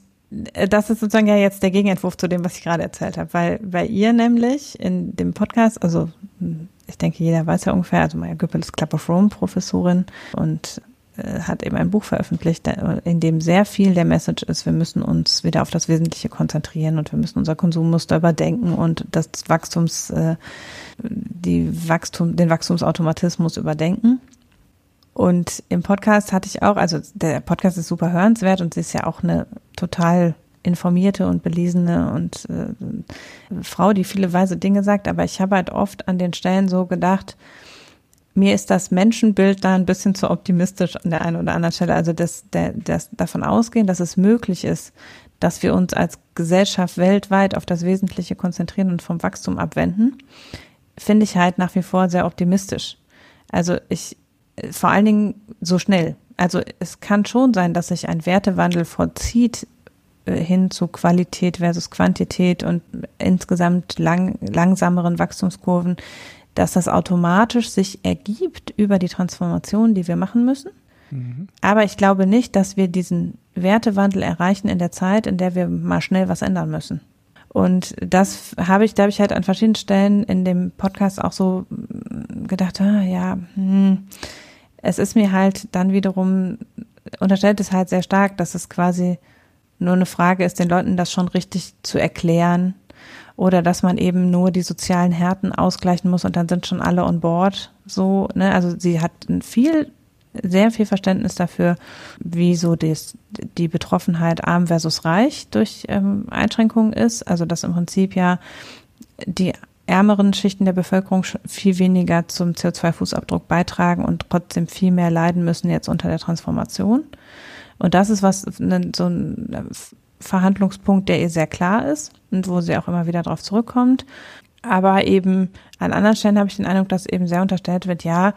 äh, das ist sozusagen ja jetzt der Gegenentwurf zu dem, was ich gerade erzählt habe, weil bei ihr nämlich in dem Podcast, also hm, ich denke, jeder weiß ja ungefähr, also Maya Göppel ist Club of Rome Professorin und äh, hat eben ein Buch veröffentlicht, in dem sehr viel der Message ist, wir müssen uns wieder auf das Wesentliche konzentrieren und wir müssen unser Konsummuster überdenken und das Wachstums, äh, die Wachstum, den Wachstumsautomatismus überdenken. Und im Podcast hatte ich auch, also der Podcast ist super hörenswert und sie ist ja auch eine total informierte und belesene und äh, Frau, die viele weise Dinge sagt, aber ich habe halt oft an den Stellen so gedacht, mir ist das Menschenbild da ein bisschen zu optimistisch an der einen oder anderen Stelle. Also das, der, das davon ausgehen, dass es möglich ist, dass wir uns als Gesellschaft weltweit auf das Wesentliche konzentrieren und vom Wachstum abwenden, finde ich halt nach wie vor sehr optimistisch. Also ich, vor allen Dingen so schnell. Also es kann schon sein, dass sich ein Wertewandel vollzieht hin zu Qualität versus Quantität und insgesamt lang, langsameren Wachstumskurven, dass das automatisch sich ergibt über die Transformation, die wir machen müssen. Mhm. Aber ich glaube nicht, dass wir diesen Wertewandel erreichen in der Zeit, in der wir mal schnell was ändern müssen. Und das habe ich, da habe ich halt an verschiedenen Stellen in dem Podcast auch so gedacht, ah, ja, hm, es ist mir halt dann wiederum, unterstellt es halt sehr stark, dass es quasi nur eine Frage ist, den Leuten das schon richtig zu erklären oder dass man eben nur die sozialen Härten ausgleichen muss und dann sind schon alle on board. So, ne? Also sie hat viel, sehr viel Verständnis dafür, wie so des, die Betroffenheit arm versus reich durch ähm, Einschränkungen ist. Also dass im Prinzip ja die ärmeren Schichten der Bevölkerung viel weniger zum CO2-Fußabdruck beitragen und trotzdem viel mehr leiden müssen jetzt unter der Transformation. Und das ist was, ne, so ein Verhandlungspunkt, der ihr sehr klar ist und wo sie auch immer wieder darauf zurückkommt. Aber eben an anderen Stellen habe ich den Eindruck, dass eben sehr unterstellt wird, ja,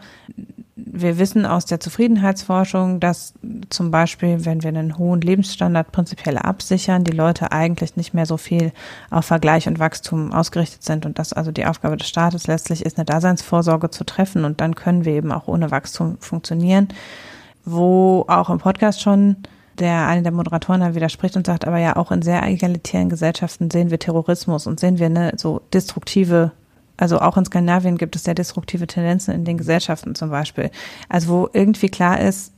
wir wissen aus der Zufriedenheitsforschung, dass zum Beispiel, wenn wir einen hohen Lebensstandard prinzipiell absichern, die Leute eigentlich nicht mehr so viel auf Vergleich und Wachstum ausgerichtet sind und dass also die Aufgabe des Staates letztlich ist, eine Daseinsvorsorge zu treffen und dann können wir eben auch ohne Wachstum funktionieren. Wo auch im Podcast schon der eine der Moderatoren da widerspricht und sagt, aber ja auch in sehr egalitären Gesellschaften sehen wir Terrorismus und sehen wir eine so destruktive also auch in Skandinavien gibt es sehr destruktive Tendenzen in den Gesellschaften zum Beispiel. Also wo irgendwie klar ist,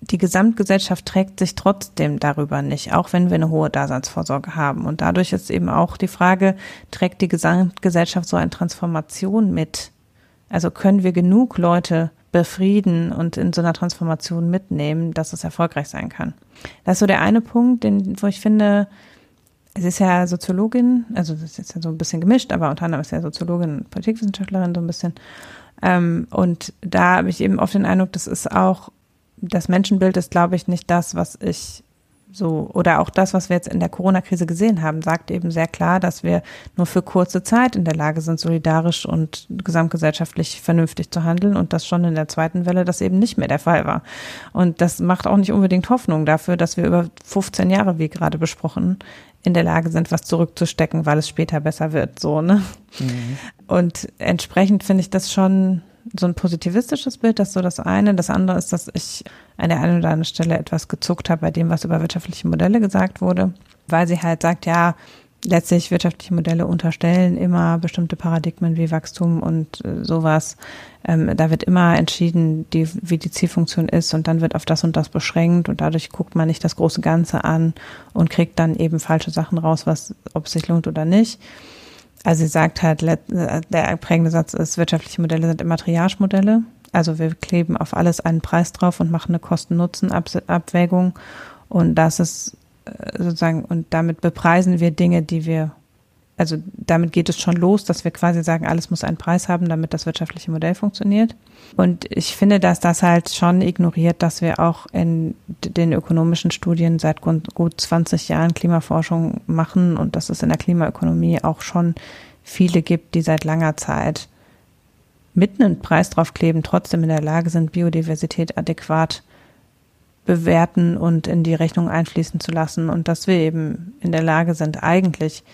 die Gesamtgesellschaft trägt sich trotzdem darüber nicht, auch wenn wir eine hohe Daseinsvorsorge haben. Und dadurch ist eben auch die Frage, trägt die Gesamtgesellschaft so eine Transformation mit? Also können wir genug Leute befrieden und in so einer Transformation mitnehmen, dass es erfolgreich sein kann? Das ist so der eine Punkt, den, wo ich finde, es ist ja Soziologin, also das ist jetzt ja so ein bisschen gemischt, aber unter anderem ist ja Soziologin und Politikwissenschaftlerin so ein bisschen. Ähm, und da habe ich eben oft den Eindruck, das ist auch, das Menschenbild ist, glaube ich, nicht das, was ich so, oder auch das, was wir jetzt in der Corona-Krise gesehen haben, sagt eben sehr klar, dass wir nur für kurze Zeit in der Lage sind, solidarisch und gesamtgesellschaftlich vernünftig zu handeln und das schon in der zweiten Welle das eben nicht mehr der Fall war. Und das macht auch nicht unbedingt Hoffnung dafür, dass wir über 15 Jahre, wie gerade besprochen, in der Lage sind, was zurückzustecken, weil es später besser wird, so, ne? Mhm. Und entsprechend finde ich das schon so ein positivistisches Bild, das ist so das eine. Das andere ist, dass ich an der einen oder anderen Stelle etwas gezuckt habe bei dem, was über wirtschaftliche Modelle gesagt wurde, weil sie halt sagt, ja, letztlich wirtschaftliche Modelle unterstellen immer bestimmte Paradigmen wie Wachstum und äh, sowas. Ähm, da wird immer entschieden, die, wie die Zielfunktion ist und dann wird auf das und das beschränkt und dadurch guckt man nicht das große Ganze an und kriegt dann eben falsche Sachen raus, was, ob es sich lohnt oder nicht. Also sie sagt halt, der prägende Satz ist, wirtschaftliche Modelle sind immer Triage-Modelle. Also wir kleben auf alles einen Preis drauf und machen eine Kosten-Nutzen-Abwägung. Und das ist äh, sozusagen, und damit bepreisen wir Dinge, die wir, also damit geht es schon los, dass wir quasi sagen, alles muss einen Preis haben, damit das wirtschaftliche Modell funktioniert. Und ich finde, dass das halt schon ignoriert, dass wir auch in den ökonomischen Studien seit gut 20 Jahren Klimaforschung machen und dass es in der Klimaökonomie auch schon viele gibt, die seit langer Zeit mit einem Preis draufkleben, trotzdem in der Lage sind, Biodiversität adäquat bewerten und in die Rechnung einfließen zu lassen und dass wir eben in der Lage sind, eigentlich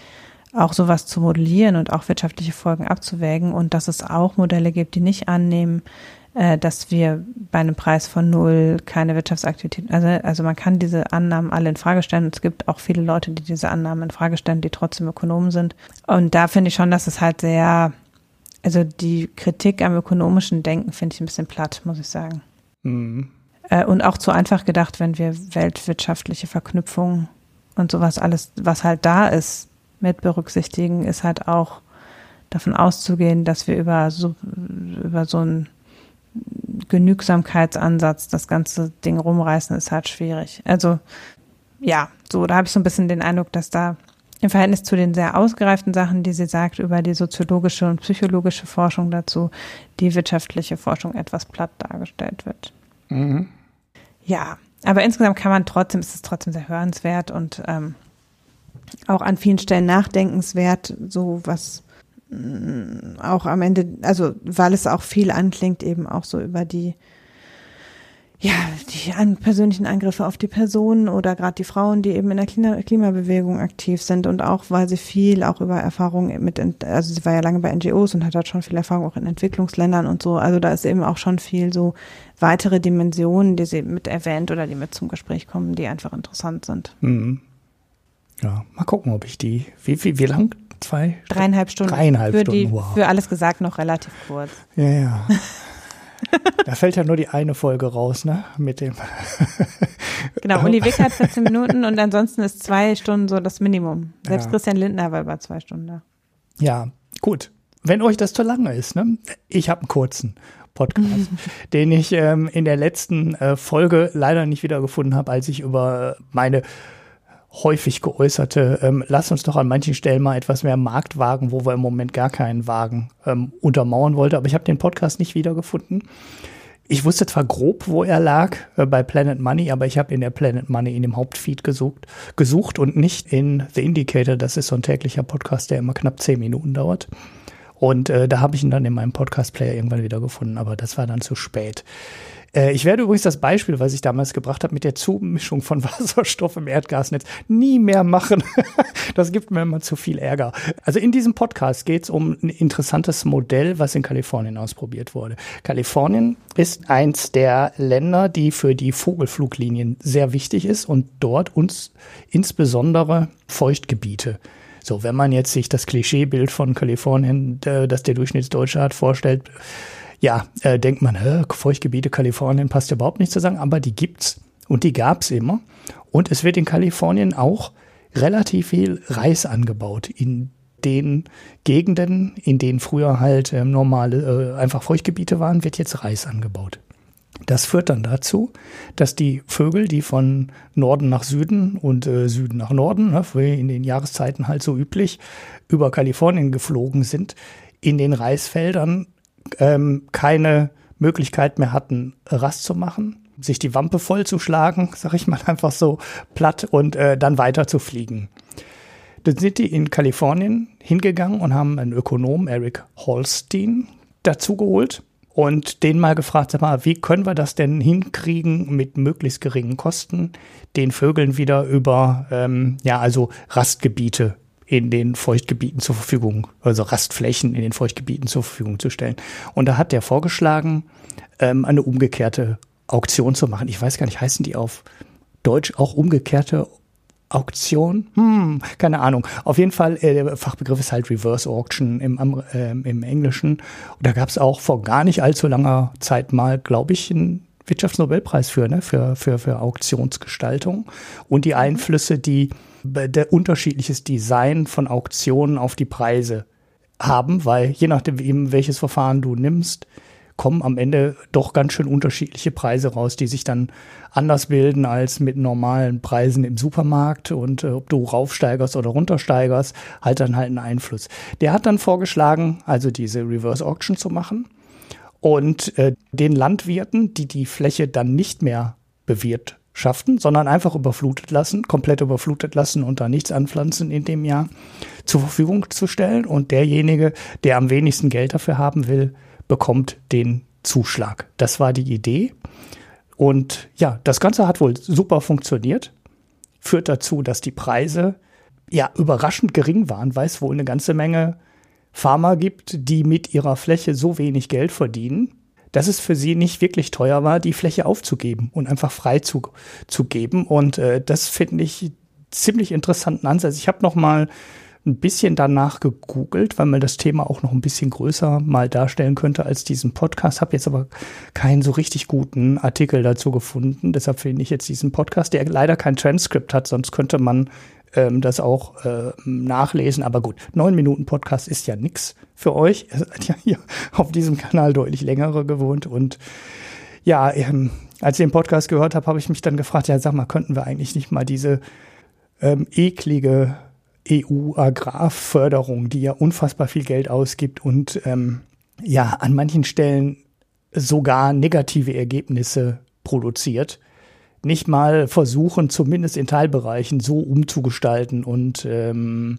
auch sowas zu modellieren und auch wirtschaftliche Folgen abzuwägen und dass es auch Modelle gibt, die nicht annehmen, äh, dass wir bei einem Preis von null keine Wirtschaftsaktivität, also, also man kann diese Annahmen alle in Frage stellen. Es gibt auch viele Leute, die diese Annahmen in Frage stellen, die trotzdem Ökonomen sind. Und da finde ich schon, dass es halt sehr, also die Kritik am ökonomischen Denken finde ich ein bisschen platt, muss ich sagen. Mhm. Äh, und auch zu einfach gedacht, wenn wir weltwirtschaftliche Verknüpfungen und sowas alles, was halt da ist, mit berücksichtigen, ist halt auch davon auszugehen, dass wir über so, über so einen Genügsamkeitsansatz das ganze Ding rumreißen, ist halt schwierig. Also, ja, so, da habe ich so ein bisschen den Eindruck, dass da im Verhältnis zu den sehr ausgereiften Sachen, die sie sagt über die soziologische und psychologische Forschung dazu, die wirtschaftliche Forschung etwas platt dargestellt wird. Mhm. Ja, aber insgesamt kann man trotzdem, ist es trotzdem sehr hörenswert und ähm, auch an vielen Stellen nachdenkenswert, so was mm, auch am Ende, also weil es auch viel anklingt, eben auch so über die ja, die an, persönlichen Angriffe auf die Personen oder gerade die Frauen, die eben in der Klima Klimabewegung aktiv sind und auch, weil sie viel auch über Erfahrungen mit, also sie war ja lange bei NGOs und hat dort schon viel Erfahrung auch in Entwicklungsländern und so. Also da ist eben auch schon viel so weitere Dimensionen, die sie mit erwähnt oder die mit zum Gespräch kommen, die einfach interessant sind. Mhm. Ja, mal gucken, ob ich die, wie, wie, wie lang? Zwei? Dreieinhalb Stunden. Dreieinhalb für Stunden, die, wow. Für alles gesagt noch relativ kurz. Ja, ja. da fällt ja nur die eine Folge raus, ne? Mit dem. genau, Uli Wick hat 14 Minuten und ansonsten ist zwei Stunden so das Minimum. Selbst ja. Christian Lindner war über zwei Stunden da. Ja, gut. Wenn euch das zu lange ist, ne? Ich habe einen kurzen Podcast, den ich ähm, in der letzten äh, Folge leider nicht wiedergefunden habe, als ich über meine häufig geäußerte, ähm, lass uns doch an manchen Stellen mal etwas mehr Markt wagen, wo wir im Moment gar keinen Wagen ähm, untermauern wollte. Aber ich habe den Podcast nicht wiedergefunden. Ich wusste zwar grob, wo er lag äh, bei Planet Money, aber ich habe in der Planet Money in dem Hauptfeed gesucht, gesucht und nicht in The Indicator. Das ist so ein täglicher Podcast, der immer knapp zehn Minuten dauert. Und äh, da habe ich ihn dann in meinem Podcast-Player irgendwann wieder gefunden, aber das war dann zu spät. Äh, ich werde übrigens das Beispiel, was ich damals gebracht habe, mit der Zumischung von Wasserstoff im Erdgasnetz nie mehr machen. das gibt mir immer zu viel Ärger. Also in diesem Podcast geht es um ein interessantes Modell, was in Kalifornien ausprobiert wurde. Kalifornien ist eins der Länder, die für die Vogelfluglinien sehr wichtig ist und dort uns insbesondere Feuchtgebiete so, wenn man jetzt sich das Klischeebild von Kalifornien, äh, das der Durchschnittsdeutsche hat, vorstellt, ja, äh, denkt man, hä, Feuchtgebiete Kalifornien passt ja überhaupt nicht zu sagen, aber die gibt's und die gab's immer. Und es wird in Kalifornien auch relativ viel Reis angebaut in den Gegenden, in denen früher halt äh, normale, äh, einfach Feuchtgebiete waren, wird jetzt Reis angebaut. Das führt dann dazu, dass die Vögel, die von Norden nach Süden und äh, Süden nach Norden, ne, in den Jahreszeiten halt so üblich, über Kalifornien geflogen sind, in den Reisfeldern ähm, keine Möglichkeit mehr hatten, Rast zu machen, sich die Wampe vollzuschlagen, sag ich mal einfach so platt und äh, dann weiter zu fliegen. Dann sind die in Kalifornien hingegangen und haben einen Ökonom, Eric Holstein, dazugeholt und den mal gefragt, sag mal, wie können wir das denn hinkriegen mit möglichst geringen Kosten, den Vögeln wieder über, ähm, ja, also Rastgebiete in den Feuchtgebieten zur Verfügung, also Rastflächen in den Feuchtgebieten zur Verfügung zu stellen. Und da hat der vorgeschlagen, ähm, eine umgekehrte Auktion zu machen. Ich weiß gar nicht, heißen die auf Deutsch auch umgekehrte Auktion? Hm, keine Ahnung. Auf jeden Fall, äh, der Fachbegriff ist halt Reverse Auction im, äh, im Englischen. Und da gab es auch vor gar nicht allzu langer Zeit mal, glaube ich, einen Wirtschaftsnobelpreis für, ne, für, für, für Auktionsgestaltung und die mhm. Einflüsse, die der unterschiedliches Design von Auktionen auf die Preise haben, weil je nachdem, welches Verfahren du nimmst, kommen am Ende doch ganz schön unterschiedliche Preise raus, die sich dann anders bilden als mit normalen Preisen im Supermarkt und äh, ob du raufsteigerst oder runtersteigerst, halt dann halt einen Einfluss. Der hat dann vorgeschlagen, also diese Reverse Auction zu machen und äh, den Landwirten, die die Fläche dann nicht mehr bewirtschaften, schafften, sondern einfach überflutet lassen, komplett überflutet lassen und da nichts anpflanzen in dem Jahr zur Verfügung zu stellen. Und derjenige, der am wenigsten Geld dafür haben will, bekommt den Zuschlag. Das war die Idee. Und ja, das Ganze hat wohl super funktioniert. Führt dazu, dass die Preise ja überraschend gering waren, weil es wohl eine ganze Menge Farmer gibt, die mit ihrer Fläche so wenig Geld verdienen, dass es für sie nicht wirklich teuer war, die Fläche aufzugeben und einfach frei zu, zu geben. Und äh, das finde ich ziemlich interessanten Ansatz. Ich habe noch mal ein bisschen danach gegoogelt, weil man das Thema auch noch ein bisschen größer mal darstellen könnte als diesen Podcast. Habe jetzt aber keinen so richtig guten Artikel dazu gefunden. Deshalb finde ich jetzt diesen Podcast, der leider kein Transkript hat, sonst könnte man ähm, das auch äh, nachlesen. Aber gut, neun Minuten Podcast ist ja nix für euch. Ihr seid ja hier auf diesem Kanal deutlich längere gewohnt. Und ja, ähm, als ich den Podcast gehört habe, habe ich mich dann gefragt, ja, sag mal, könnten wir eigentlich nicht mal diese ähm, eklige EU-Agrarförderung, die ja unfassbar viel Geld ausgibt und ähm, ja an manchen Stellen sogar negative Ergebnisse produziert, nicht mal versuchen, zumindest in Teilbereichen so umzugestalten und ähm,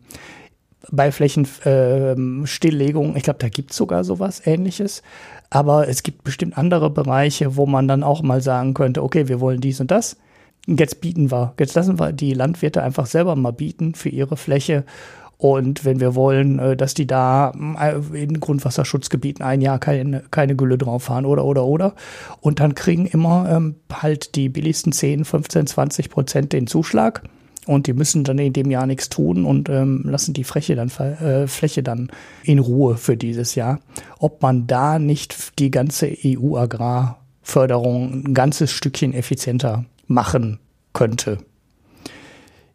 bei Flächenstilllegung, äh, ich glaube, da gibt es sogar sowas ähnliches. Aber es gibt bestimmt andere Bereiche, wo man dann auch mal sagen könnte, okay, wir wollen dies und das. Jetzt bieten wir, jetzt lassen wir die Landwirte einfach selber mal bieten für ihre Fläche und wenn wir wollen, äh, dass die da äh, in Grundwasserschutzgebieten ein Jahr keine, keine Gülle drauf fahren oder, oder, oder. Und dann kriegen immer ähm, halt die billigsten 10, 15, 20 Prozent den Zuschlag. Und die müssen dann in dem Jahr nichts tun und ähm, lassen die Fläche dann, äh, Fläche dann in Ruhe für dieses Jahr. Ob man da nicht die ganze EU-Agrarförderung ein ganzes Stückchen effizienter machen könnte.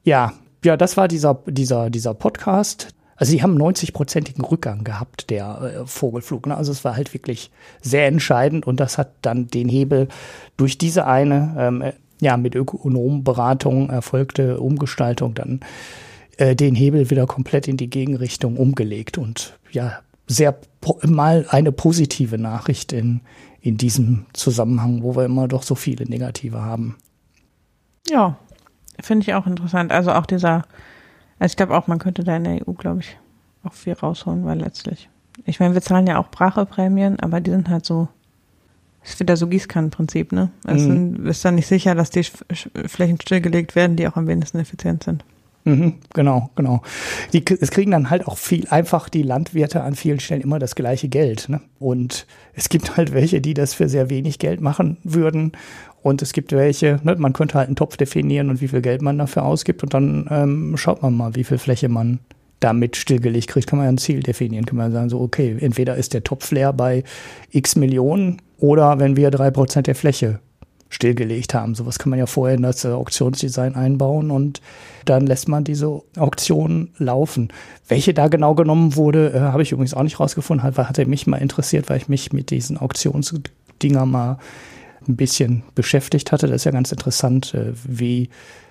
Ja, ja, das war dieser, dieser, dieser Podcast. Also sie haben 90-prozentigen Rückgang gehabt, der äh, Vogelflug. Ne? Also es war halt wirklich sehr entscheidend und das hat dann den Hebel durch diese eine, ähm, äh, ja, mit Ökonomenberatung erfolgte Umgestaltung dann äh, den Hebel wieder komplett in die Gegenrichtung umgelegt und ja, sehr mal eine positive Nachricht in, in diesem Zusammenhang, wo wir immer doch so viele Negative haben. Ja, finde ich auch interessant. Also auch dieser, also ich glaube auch, man könnte da in der EU, glaube ich, auch viel rausholen, weil letztlich, ich meine, wir zahlen ja auch Bracheprämien, aber die sind halt so, ist wieder so Gießkannenprinzip, ne? Es mhm. ist dann nicht sicher, dass die Flächen stillgelegt werden, die auch am wenigsten effizient sind. Mhm, genau, genau. Die, es kriegen dann halt auch viel einfach die Landwirte an vielen Stellen immer das gleiche Geld. Ne? Und es gibt halt welche, die das für sehr wenig Geld machen würden. Und es gibt welche, ne, man könnte halt einen Topf definieren und wie viel Geld man dafür ausgibt. Und dann ähm, schaut man mal, wie viel Fläche man damit stillgelegt kriegt. Kann man ja ein Ziel definieren. Kann man sagen, so, okay, entweder ist der Topf leer bei x Millionen oder wenn wir drei Prozent der Fläche stillgelegt haben. Sowas kann man ja vorher in das äh, Auktionsdesign einbauen und dann lässt man diese Auktion laufen. Welche da genau genommen wurde, äh, habe ich übrigens auch nicht rausgefunden, hat, hatte mich mal interessiert, weil ich mich mit diesen Auktionsdinger mal ein bisschen beschäftigt hatte. Das ist ja ganz interessant, äh, wie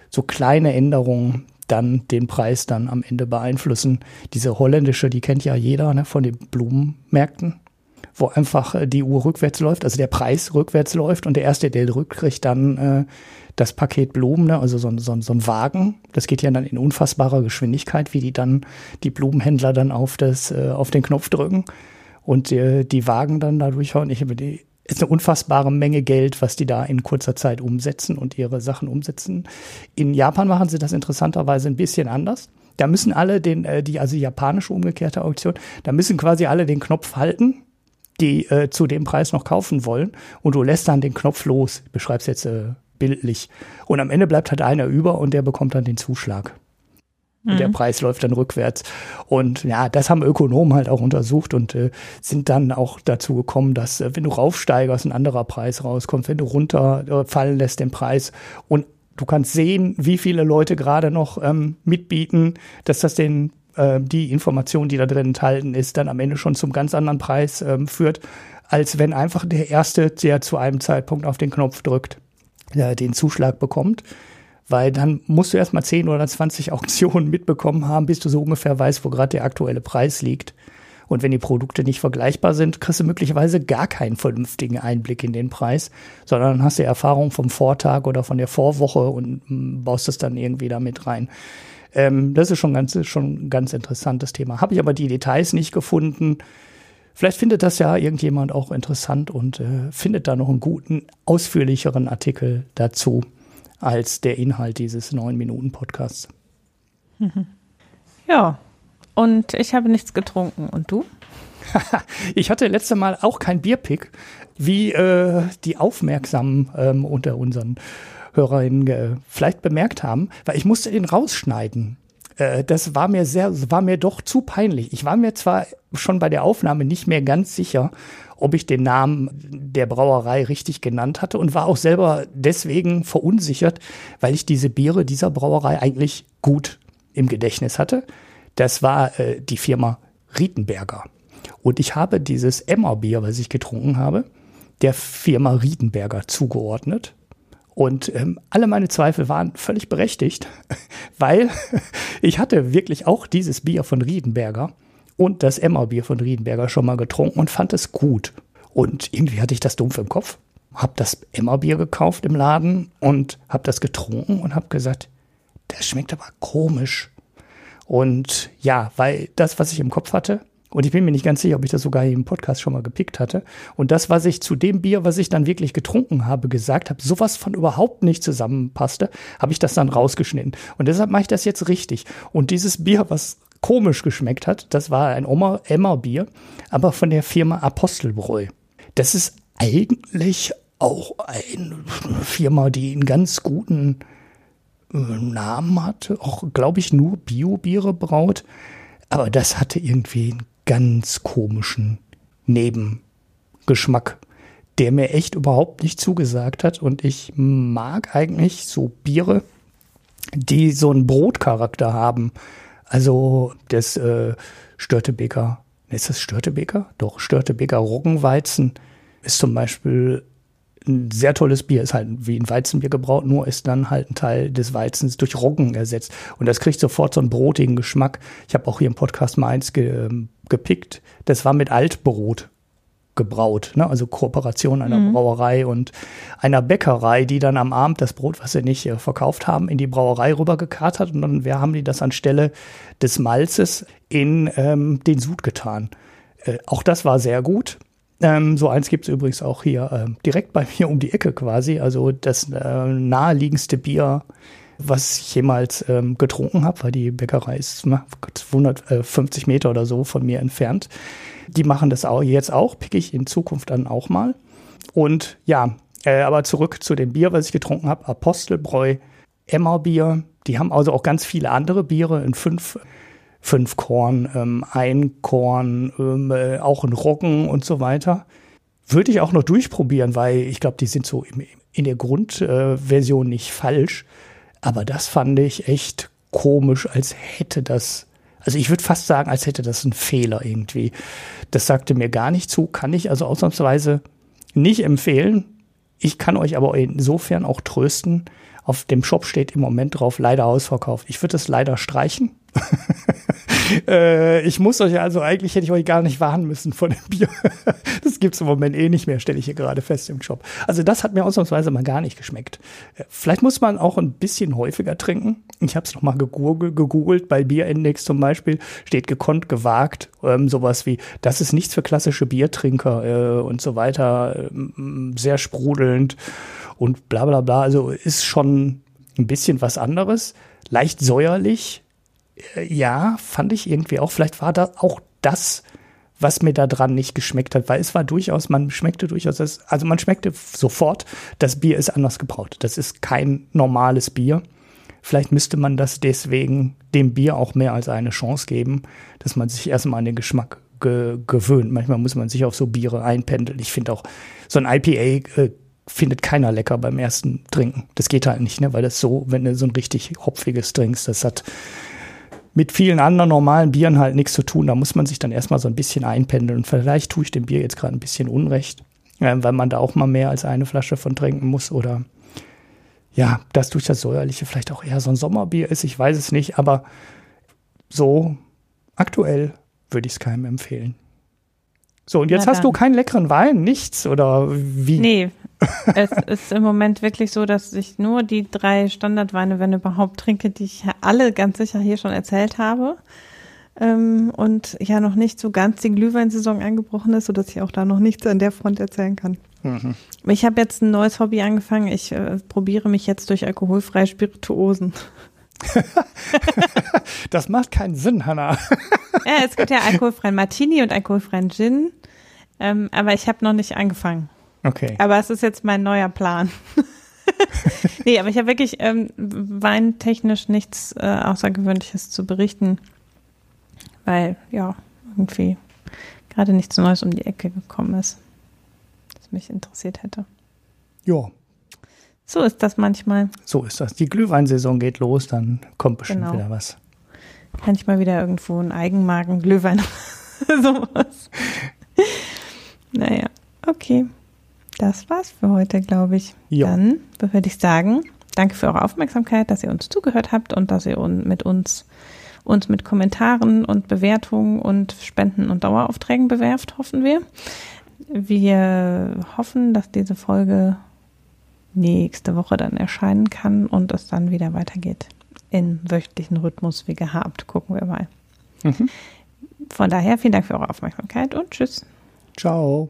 so kleine Änderungen dann den Preis dann am Ende beeinflussen. Diese holländische, die kennt ja jeder ne, von den Blumenmärkten wo einfach äh, die Uhr rückwärts läuft, also der Preis rückwärts läuft und der Erste, der drückt, kriegt dann äh, das Paket Blumen, ne? also so, so, so ein Wagen. Das geht ja dann in unfassbarer Geschwindigkeit, wie die dann die Blumenhändler dann auf das äh, auf den Knopf drücken und äh, die Wagen dann dadurch hauen. Ich habe die ist eine unfassbare Menge Geld, was die da in kurzer Zeit umsetzen und ihre Sachen umsetzen. In Japan machen sie das interessanterweise ein bisschen anders. Da müssen alle den, äh, die, also japanische umgekehrte Auktion, da müssen quasi alle den Knopf halten die äh, zu dem Preis noch kaufen wollen und du lässt dann den Knopf los, beschreibst jetzt äh, bildlich. Und am Ende bleibt halt einer über und der bekommt dann den Zuschlag. Mhm. der Preis läuft dann rückwärts. Und ja, das haben Ökonomen halt auch untersucht und äh, sind dann auch dazu gekommen, dass äh, wenn du raufsteigerst, ein anderer Preis rauskommt, wenn du runterfallen äh, lässt den Preis und du kannst sehen, wie viele Leute gerade noch ähm, mitbieten, dass das den äh, die Information, die da drin enthalten ist, dann am Ende schon zum ganz anderen Preis ähm, führt, als wenn einfach der Erste, der zu einem Zeitpunkt auf den Knopf drückt, äh, den Zuschlag bekommt. Weil dann musst du erstmal 10 oder 20 Auktionen mitbekommen haben, bis du so ungefähr weißt, wo gerade der aktuelle Preis liegt. Und wenn die Produkte nicht vergleichbar sind, kriegst du möglicherweise gar keinen vernünftigen Einblick in den Preis, sondern hast du Erfahrung vom Vortag oder von der Vorwoche und mm, baust es dann irgendwie damit rein. Ähm, das ist schon ganz, schon ein ganz interessantes Thema. Habe ich aber die Details nicht gefunden. Vielleicht findet das ja irgendjemand auch interessant und äh, findet da noch einen guten, ausführlicheren Artikel dazu als der Inhalt dieses neun Minuten Podcasts. Ja, und ich habe nichts getrunken. Und du? ich hatte letzte Mal auch kein Bierpick, wie äh, die Aufmerksamen ähm, unter unseren HörerInnen äh, vielleicht bemerkt haben, weil ich musste den rausschneiden. Äh, das war mir sehr, war mir doch zu peinlich. Ich war mir zwar schon bei der Aufnahme nicht mehr ganz sicher, ob ich den Namen der Brauerei richtig genannt hatte und war auch selber deswegen verunsichert, weil ich diese Biere dieser Brauerei eigentlich gut im Gedächtnis hatte. Das war äh, die Firma Rietenberger. Und ich habe dieses Emmerbier, was ich getrunken habe, der Firma Riedenberger zugeordnet. Und ähm, alle meine Zweifel waren völlig berechtigt, weil ich hatte wirklich auch dieses Bier von Riedenberger und das Emma-Bier von Riedenberger schon mal getrunken und fand es gut. Und irgendwie hatte ich das dumpf im Kopf, habe das Emma-Bier gekauft im Laden und habe das getrunken und habe gesagt, das schmeckt aber komisch. Und ja, weil das, was ich im Kopf hatte, und ich bin mir nicht ganz sicher, ob ich das sogar im Podcast schon mal gepickt hatte. Und das, was ich zu dem Bier, was ich dann wirklich getrunken habe, gesagt habe, sowas von überhaupt nicht zusammenpasste, habe ich das dann rausgeschnitten. Und deshalb mache ich das jetzt richtig. Und dieses Bier, was komisch geschmeckt hat, das war ein Emmer-Bier, aber von der Firma Apostelbräu. Das ist eigentlich auch eine Firma, die einen ganz guten äh, Namen hat, auch, glaube ich, nur Bio-Biere braut. Aber das hatte irgendwie einen ganz komischen Nebengeschmack, der mir echt überhaupt nicht zugesagt hat. Und ich mag eigentlich so Biere, die so einen Brotcharakter haben. Also das äh, Störtebeker, ist das Störtebeker? Doch, Störtebeker Roggenweizen ist zum Beispiel ein sehr tolles Bier, ist halt wie ein Weizenbier gebraut, nur ist dann halt ein Teil des Weizens durch Roggen ersetzt. Und das kriegt sofort so einen brotigen Geschmack. Ich habe auch hier im Podcast mal eins ge, ähm, gepickt. Das war mit Altbrot. Gebraut. Ne? Also Kooperation einer mhm. Brauerei und einer Bäckerei, die dann am Abend das Brot, was sie nicht äh, verkauft haben, in die Brauerei rübergekarrt hat und dann wir haben die das anstelle des Malzes in ähm, den Sud getan. Äh, auch das war sehr gut. Ähm, so eins gibt es übrigens auch hier äh, direkt bei mir um die Ecke quasi. Also das äh, naheliegendste Bier, was ich jemals ähm, getrunken habe, weil die Bäckerei ist 150 Meter oder so von mir entfernt. Die machen das auch jetzt auch, pick ich in Zukunft dann auch mal. Und ja, äh, aber zurück zu dem Bier, was ich getrunken habe. Apostelbräu, Emmerbier. Die haben also auch ganz viele andere Biere in fünf, fünf Korn, ähm, ein Korn, ähm, äh, auch ein Roggen und so weiter. Würde ich auch noch durchprobieren, weil ich glaube, die sind so im, in der Grundversion äh, nicht falsch. Aber das fand ich echt komisch, als hätte das also ich würde fast sagen, als hätte das ein Fehler irgendwie. Das sagte mir gar nicht zu, kann ich also ausnahmsweise nicht empfehlen. Ich kann euch aber insofern auch trösten. Auf dem Shop steht im Moment drauf leider ausverkauft. Ich würde es leider streichen. äh, ich muss euch also, eigentlich hätte ich euch gar nicht warnen müssen von dem Bier. das gibt es im Moment eh nicht mehr, stelle ich hier gerade fest im Shop. Also das hat mir ausnahmsweise mal gar nicht geschmeckt. Äh, vielleicht muss man auch ein bisschen häufiger trinken. Ich habe es nochmal gegoogelt, bei Bierindex zum Beispiel steht gekonnt, gewagt, ähm, sowas wie, das ist nichts für klassische Biertrinker äh, und so weiter, ähm, sehr sprudelnd und bla bla bla. Also ist schon ein bisschen was anderes. Leicht säuerlich, ja, fand ich irgendwie auch. Vielleicht war da auch das, was mir da dran nicht geschmeckt hat, weil es war durchaus, man schmeckte durchaus, das, also man schmeckte sofort, das Bier ist anders gebraut. Das ist kein normales Bier. Vielleicht müsste man das deswegen dem Bier auch mehr als eine Chance geben, dass man sich erstmal an den Geschmack ge gewöhnt. Manchmal muss man sich auf so Biere einpendeln. Ich finde auch, so ein IPA äh, findet keiner lecker beim ersten Trinken. Das geht halt nicht, ne? weil das so, wenn du so ein richtig hopfiges trinkst, das hat mit vielen anderen normalen Bieren halt nichts zu tun. Da muss man sich dann erstmal so ein bisschen einpendeln. Und vielleicht tue ich dem Bier jetzt gerade ein bisschen Unrecht, äh, weil man da auch mal mehr als eine Flasche von trinken muss. Oder ja, dass durch das Säuerliche vielleicht auch eher so ein Sommerbier ist. Ich weiß es nicht, aber so aktuell würde ich es keinem empfehlen. So, und jetzt hast du keinen leckeren Wein, nichts oder wie? Nee, es ist im Moment wirklich so, dass ich nur die drei Standardweine, wenn überhaupt, trinke, die ich alle ganz sicher hier schon erzählt habe. Ähm, und ja noch nicht so ganz die Glühweinsaison angebrochen ist, sodass ich auch da noch nichts an der Front erzählen kann. Mhm. Ich habe jetzt ein neues Hobby angefangen. Ich äh, probiere mich jetzt durch alkoholfreie Spirituosen. das macht keinen Sinn, Hanna. ja, es gibt ja alkoholfreien Martini und alkoholfreien Gin. Ähm, aber ich habe noch nicht angefangen. Okay. Aber es ist jetzt mein neuer Plan. nee, aber ich habe wirklich ähm, weintechnisch nichts äh, Außergewöhnliches zu berichten, weil ja, irgendwie gerade nichts Neues um die Ecke gekommen ist, das mich interessiert hätte. Ja. So ist das manchmal. So ist das. Die Glühweinsaison geht los, dann kommt bestimmt genau. wieder was. Kann ich mal wieder irgendwo einen Eigenmarken Glühwein sowas. naja, okay. Das war's für heute, glaube ich. Ja. Dann würde ich sagen, danke für eure Aufmerksamkeit, dass ihr uns zugehört habt und dass ihr mit uns uns mit Kommentaren und Bewertungen und Spenden und Daueraufträgen bewerft, hoffen wir. Wir hoffen, dass diese Folge nächste Woche dann erscheinen kann und es dann wieder weitergeht in wöchentlichen Rhythmus wie gehabt. Gucken wir mal. Mhm. Von daher vielen Dank für eure Aufmerksamkeit und tschüss. Ciao.